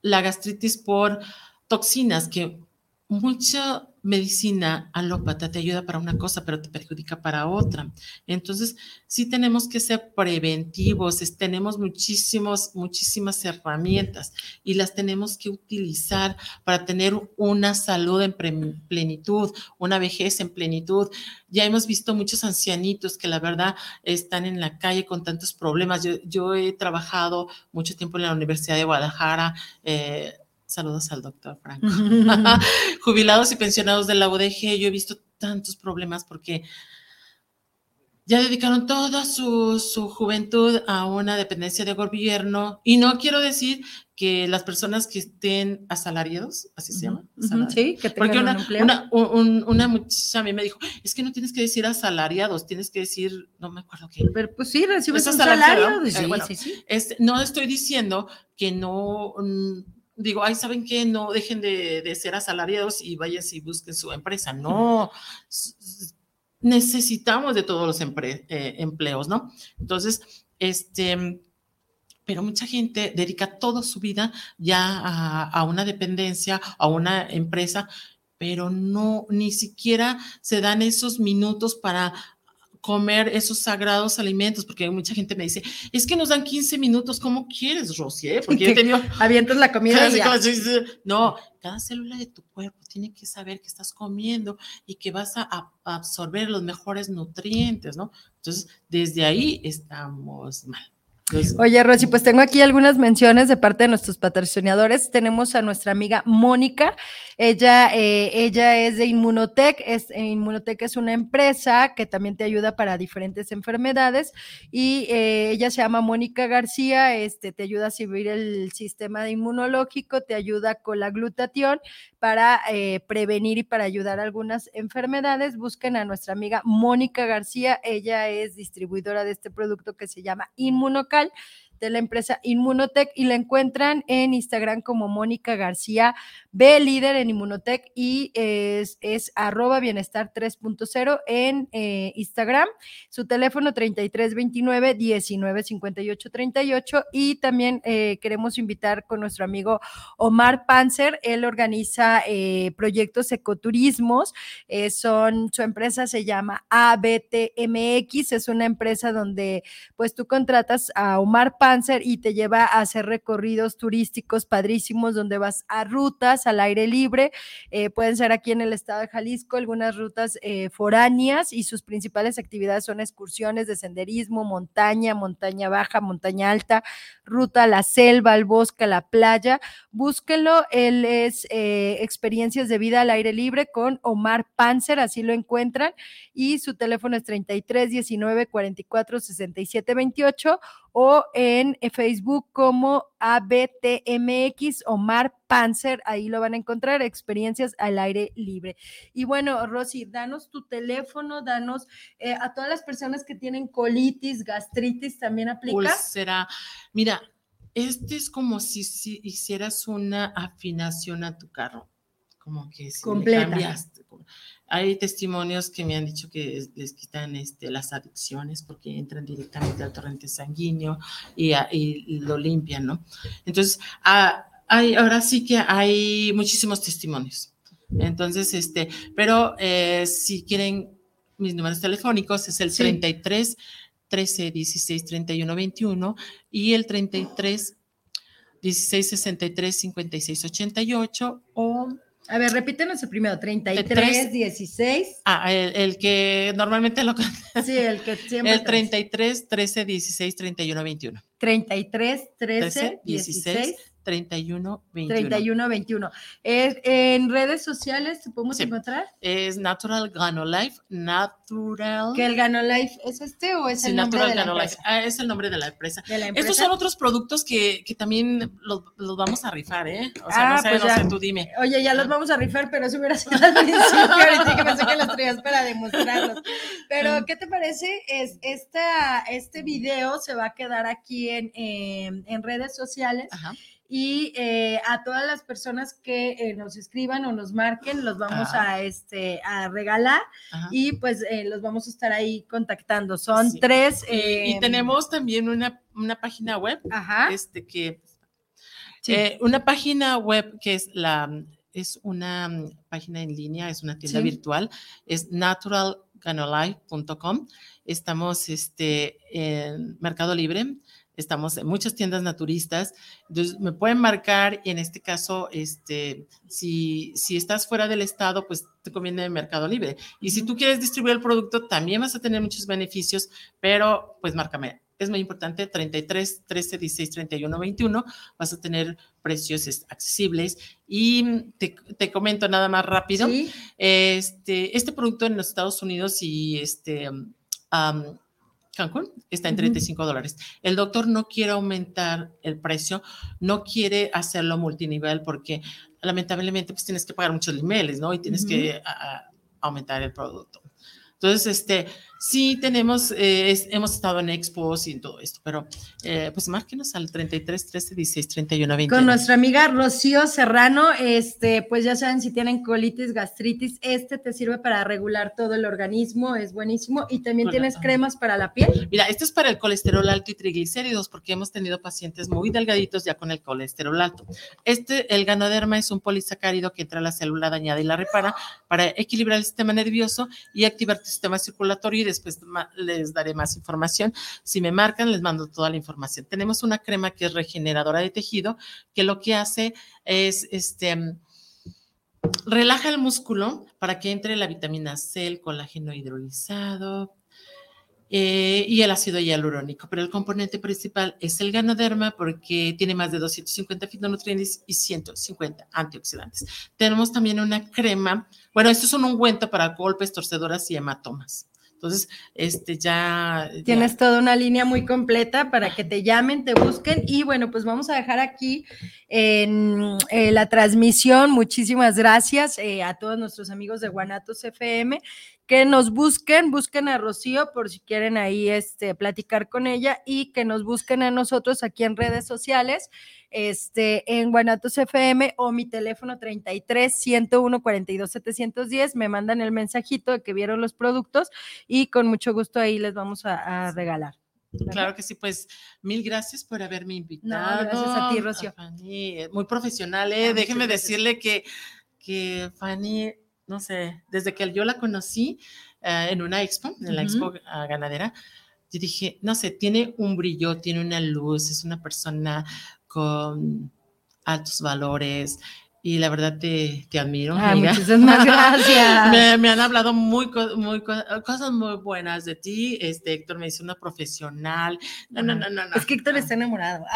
la gastritis por toxinas, que mucha medicina alópata te ayuda para una cosa, pero te perjudica para otra. Entonces, sí tenemos que ser preventivos, tenemos muchísimos, muchísimas herramientas y las tenemos que utilizar para tener una salud en plenitud, una vejez en plenitud. Ya hemos visto muchos ancianitos que la verdad están en la calle con tantos problemas. Yo, he trabajado mucho tiempo en la Universidad de Guadalajara. Eh, Saludos al doctor Franco. Jubilados y pensionados de la UDG, yo he visto tantos problemas porque ya dedicaron toda su, su, juventud a una dependencia de gobierno. Y no quiero decir que las personas que estén asalariados, así se llama. sí, que Porque una, una, una, muchacha a mí me dijo, es que no tienes que decir asalariados, tienes que decir, no me acuerdo qué. Pero pues sí, recibes un salario. Sí, sí, sí. Este, no estoy diciendo que no mm, digo, ay, ¿saben qué? No dejen de, de, ser asalariados y vayan y busquen su empresa. No, necesitamos de todos los eh, empleos, ¿no? Entonces, este, pero mucha gente dedica toda su vida ya a, una dependencia, a una empresa, pero no, ni siquiera se dan esos minutos para comer esos sagrados alimentos, porque mucha gente me dice, es que nos dan 15 minutos, ¿cómo quieres, Rosy? Eh? Porque yo he tenido... Avientas la comida No, cada célula de tu cuerpo tiene que saber que estás comiendo y que vas a, absorber los mejores nutrientes, ¿no? Entonces, desde ahí estamos mal. Oye, Rosy, pues tengo aquí algunas menciones de parte de nuestros patrocinadores. Tenemos a nuestra amiga Mónica. Ella, eh, ella es de Inmunotech. Es, eh, Inmunotech es una empresa que también te ayuda para diferentes enfermedades. Y eh, ella se llama Mónica García. Este, te ayuda a subir el sistema inmunológico, te ayuda con la glutatión para prevenir y para ayudar a algunas enfermedades. Busquen a nuestra amiga Mónica García. Ella es distribuidora de este producto que se llama Inmunocal social de la empresa Inmunotech y la encuentran en Instagram como Mónica García B, líder en Inmunotech y es, arroba bienestar 3.0 en eh, Instagram. Su teléfono 3329 1958 38 y también eh, queremos invitar con nuestro amigo Omar Panzer. Él organiza eh, proyectos ecoturismos. son, su empresa se llama ABTMX. Es una empresa donde pues tú contratas a Omar Panzer y te lleva a hacer recorridos turísticos padrísimos donde vas a rutas al aire libre. Eh, pueden ser aquí en el estado de Jalisco algunas rutas eh, foráneas y sus principales actividades son excursiones de senderismo, montaña, montaña baja, montaña alta, ruta a la selva, al bosque, a la playa. Búsquenlo, él es eh, experiencias de vida al aire libre con Omar Panzer, así lo encuentran, y su teléfono es 33 19 44 67 28 o en Facebook como ABTMX Omar Panzer, ahí lo van a encontrar, experiencias al aire libre. Y bueno, Rosy, danos tu teléfono, danos eh, a todas las personas que tienen colitis, gastritis, también aplica. será, mira, este es como si, hicieras una afinación a tu carro, como que si cambiaste. Hay testimonios que me han dicho que les quitan este, las adicciones porque entran directamente al torrente sanguíneo y, lo limpian, ¿no? Entonces, ah, hay, ahora sí que hay muchísimos testimonios. Entonces, este, pero eh, si quieren mis números telefónicos es el 33 13 16 31 21 y el 33 16 63 56 88 o a ver, repítenos el primero, 33, 16. Ah, el, que normalmente lo Sí, el que siempre. El 33, 13, 16, 31, 21. 33, 13, 16, 31 21. 31 21. en redes sociales te podemos encontrar? Es Natural Ganolife, Natural. ¿Que el Ganolife es este o es el nombre de la empresa? Ah, es el nombre de la, empresa. Estos son otros productos que, que también los, los, vamos a rifar, ¿eh? O sea, no ah, sé, pues no sé, tú dime. Oye, ya los vamos a rifar, pero eso hubiera sido al principio, ahorita que pensé que los traías para demostrarlos. Pero, ¿qué te parece? Es, esta, este video se va a quedar aquí en, en, en redes sociales. Ajá y eh, a todas las personas que eh, nos escriban o nos marquen los vamos a este a regalar y pues eh, los vamos a estar ahí contactando. Son tres y, tenemos también una, una página web este que una página web que es la es una mm, página en línea es una tienda virtual es naturalganolife.com estamos este en Mercado Libre estamos en muchas tiendas naturistas, entonces me pueden marcar y en este caso, este, si, si estás fuera del estado, pues te conviene el Mercado Libre. Y si tú quieres distribuir el producto, también vas a tener muchos beneficios, pero pues márcame. Es muy importante, 33, 13, 16, 31, 21, vas a tener precios accesibles. Y te, te comento nada más rápido, este, este producto en los Estados Unidos y este, Cancún está en 35 dólares. El doctor no quiere aumentar el precio, no quiere hacerlo multinivel porque lamentablemente pues tienes que pagar muchos niveles, ¿no? Y tienes que aumentar el producto. Entonces, este, Sí, tenemos, eh, hemos estado en expos y todo esto, pero eh, pues márquenos al 33 13 16 31 20. Con nuestra amiga Rocío Serrano, este, pues ya saben si tienen colitis, gastritis, este te sirve para regular todo el organismo, es buenísimo. Y también tienes cremas para la piel. Mira, esto es para el colesterol alto y triglicéridos, porque hemos tenido pacientes muy delgaditos ya con el colesterol alto. Este, el ganoderma es un polisacárido que entra a la célula dañada y la repara para equilibrar el sistema nervioso y activar tu sistema circulatorio y después les daré más información. Si me marcan, les mando toda la información. Tenemos una crema que es regeneradora de tejido, que lo que hace es, este, relaja el músculo para que entre la vitamina C, el colágeno hidrolizado, eh, y el ácido hialurónico, pero el componente principal es el ganoderma porque tiene más de 250 fitonutrientes y 150 antioxidantes. Tenemos también una crema, bueno, esto es un ungüento para golpes, torcedoras y hematomas. Entonces, este ya... Tienes toda una línea muy completa para que te llamen, te busquen. Y bueno, pues vamos a dejar aquí en eh, la transmisión. Muchísimas gracias eh, a todos nuestros amigos de Guanatos FM que nos busquen, busquen a Rocío por si quieren ahí este, platicar con ella y que nos busquen a nosotros aquí en redes sociales este, en Guanatos FM o mi teléfono 33 101 42 710. Me mandan el mensajito de que vieron los productos y con mucho gusto ahí les vamos a, regalar. Claro que sí, pues mil gracias por haberme invitado. gracias a ti, Rocío. Eh, muy profesional, ¿eh? Déjeme decirle que, que Fanny, no sé, desde que yo la conocí eh, en una expo, en la expo ah, ganadera, yo dije, no sé, tiene un brillo, tiene una luz, es una persona con altos valores, y la verdad te, te admiro. Ah, muchísimas gracias. me, me, han hablado muy, muy, cosas muy buenas de ti. Este Héctor me dice una profesional. No, no, no, no. no es que Héctor está enamorado.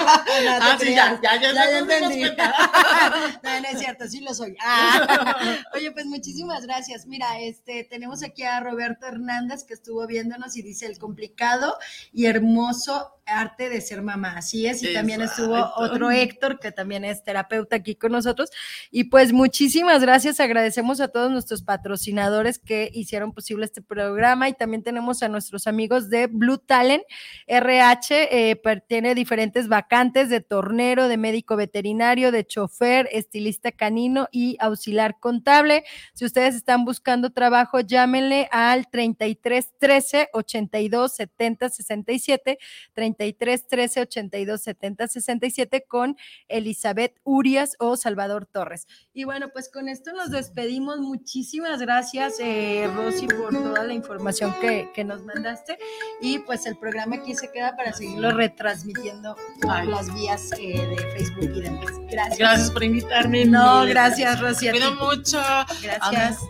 Ah, ah sí, ya, ya, ya, ya, entendí. no, no es cierto, sí lo soy. Ah. Oye, pues muchísimas gracias. Mira, este, tenemos aquí a Roberto Hernández que estuvo viéndonos y dice el complicado y hermoso arte de ser mamá. Así es. Y también estuvo otro Héctor que también es terapeuta aquí con nosotros. Y pues muchísimas gracias, agradecemos a todos nuestros patrocinadores que hicieron posible este programa y también tenemos a nuestros amigos de Blue Talent RH, eh, tiene diferentes vacantes de tornero, de médico veterinario, de chofer, estilista canino y auxiliar contable. Si ustedes están buscando trabajo, llámenle al 33 13 82 70 67, 33 13 82 70 67 con Elizabeth Urias o Salvador Torres. Y bueno, pues con esto nos despedimos. Muchísimas gracias, eh, Rosy, por toda la información que, nos mandaste. Y pues el programa aquí se queda para seguirlo retransmitiendo por las vías eh, de Facebook y demás. Gracias. Gracias por invitarme. No, gracias, Rosy. Te mucho. Gracias.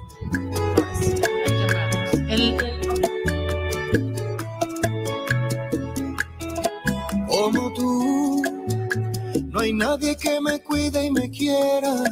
Como tú no hay nadie que me cuide y me quiera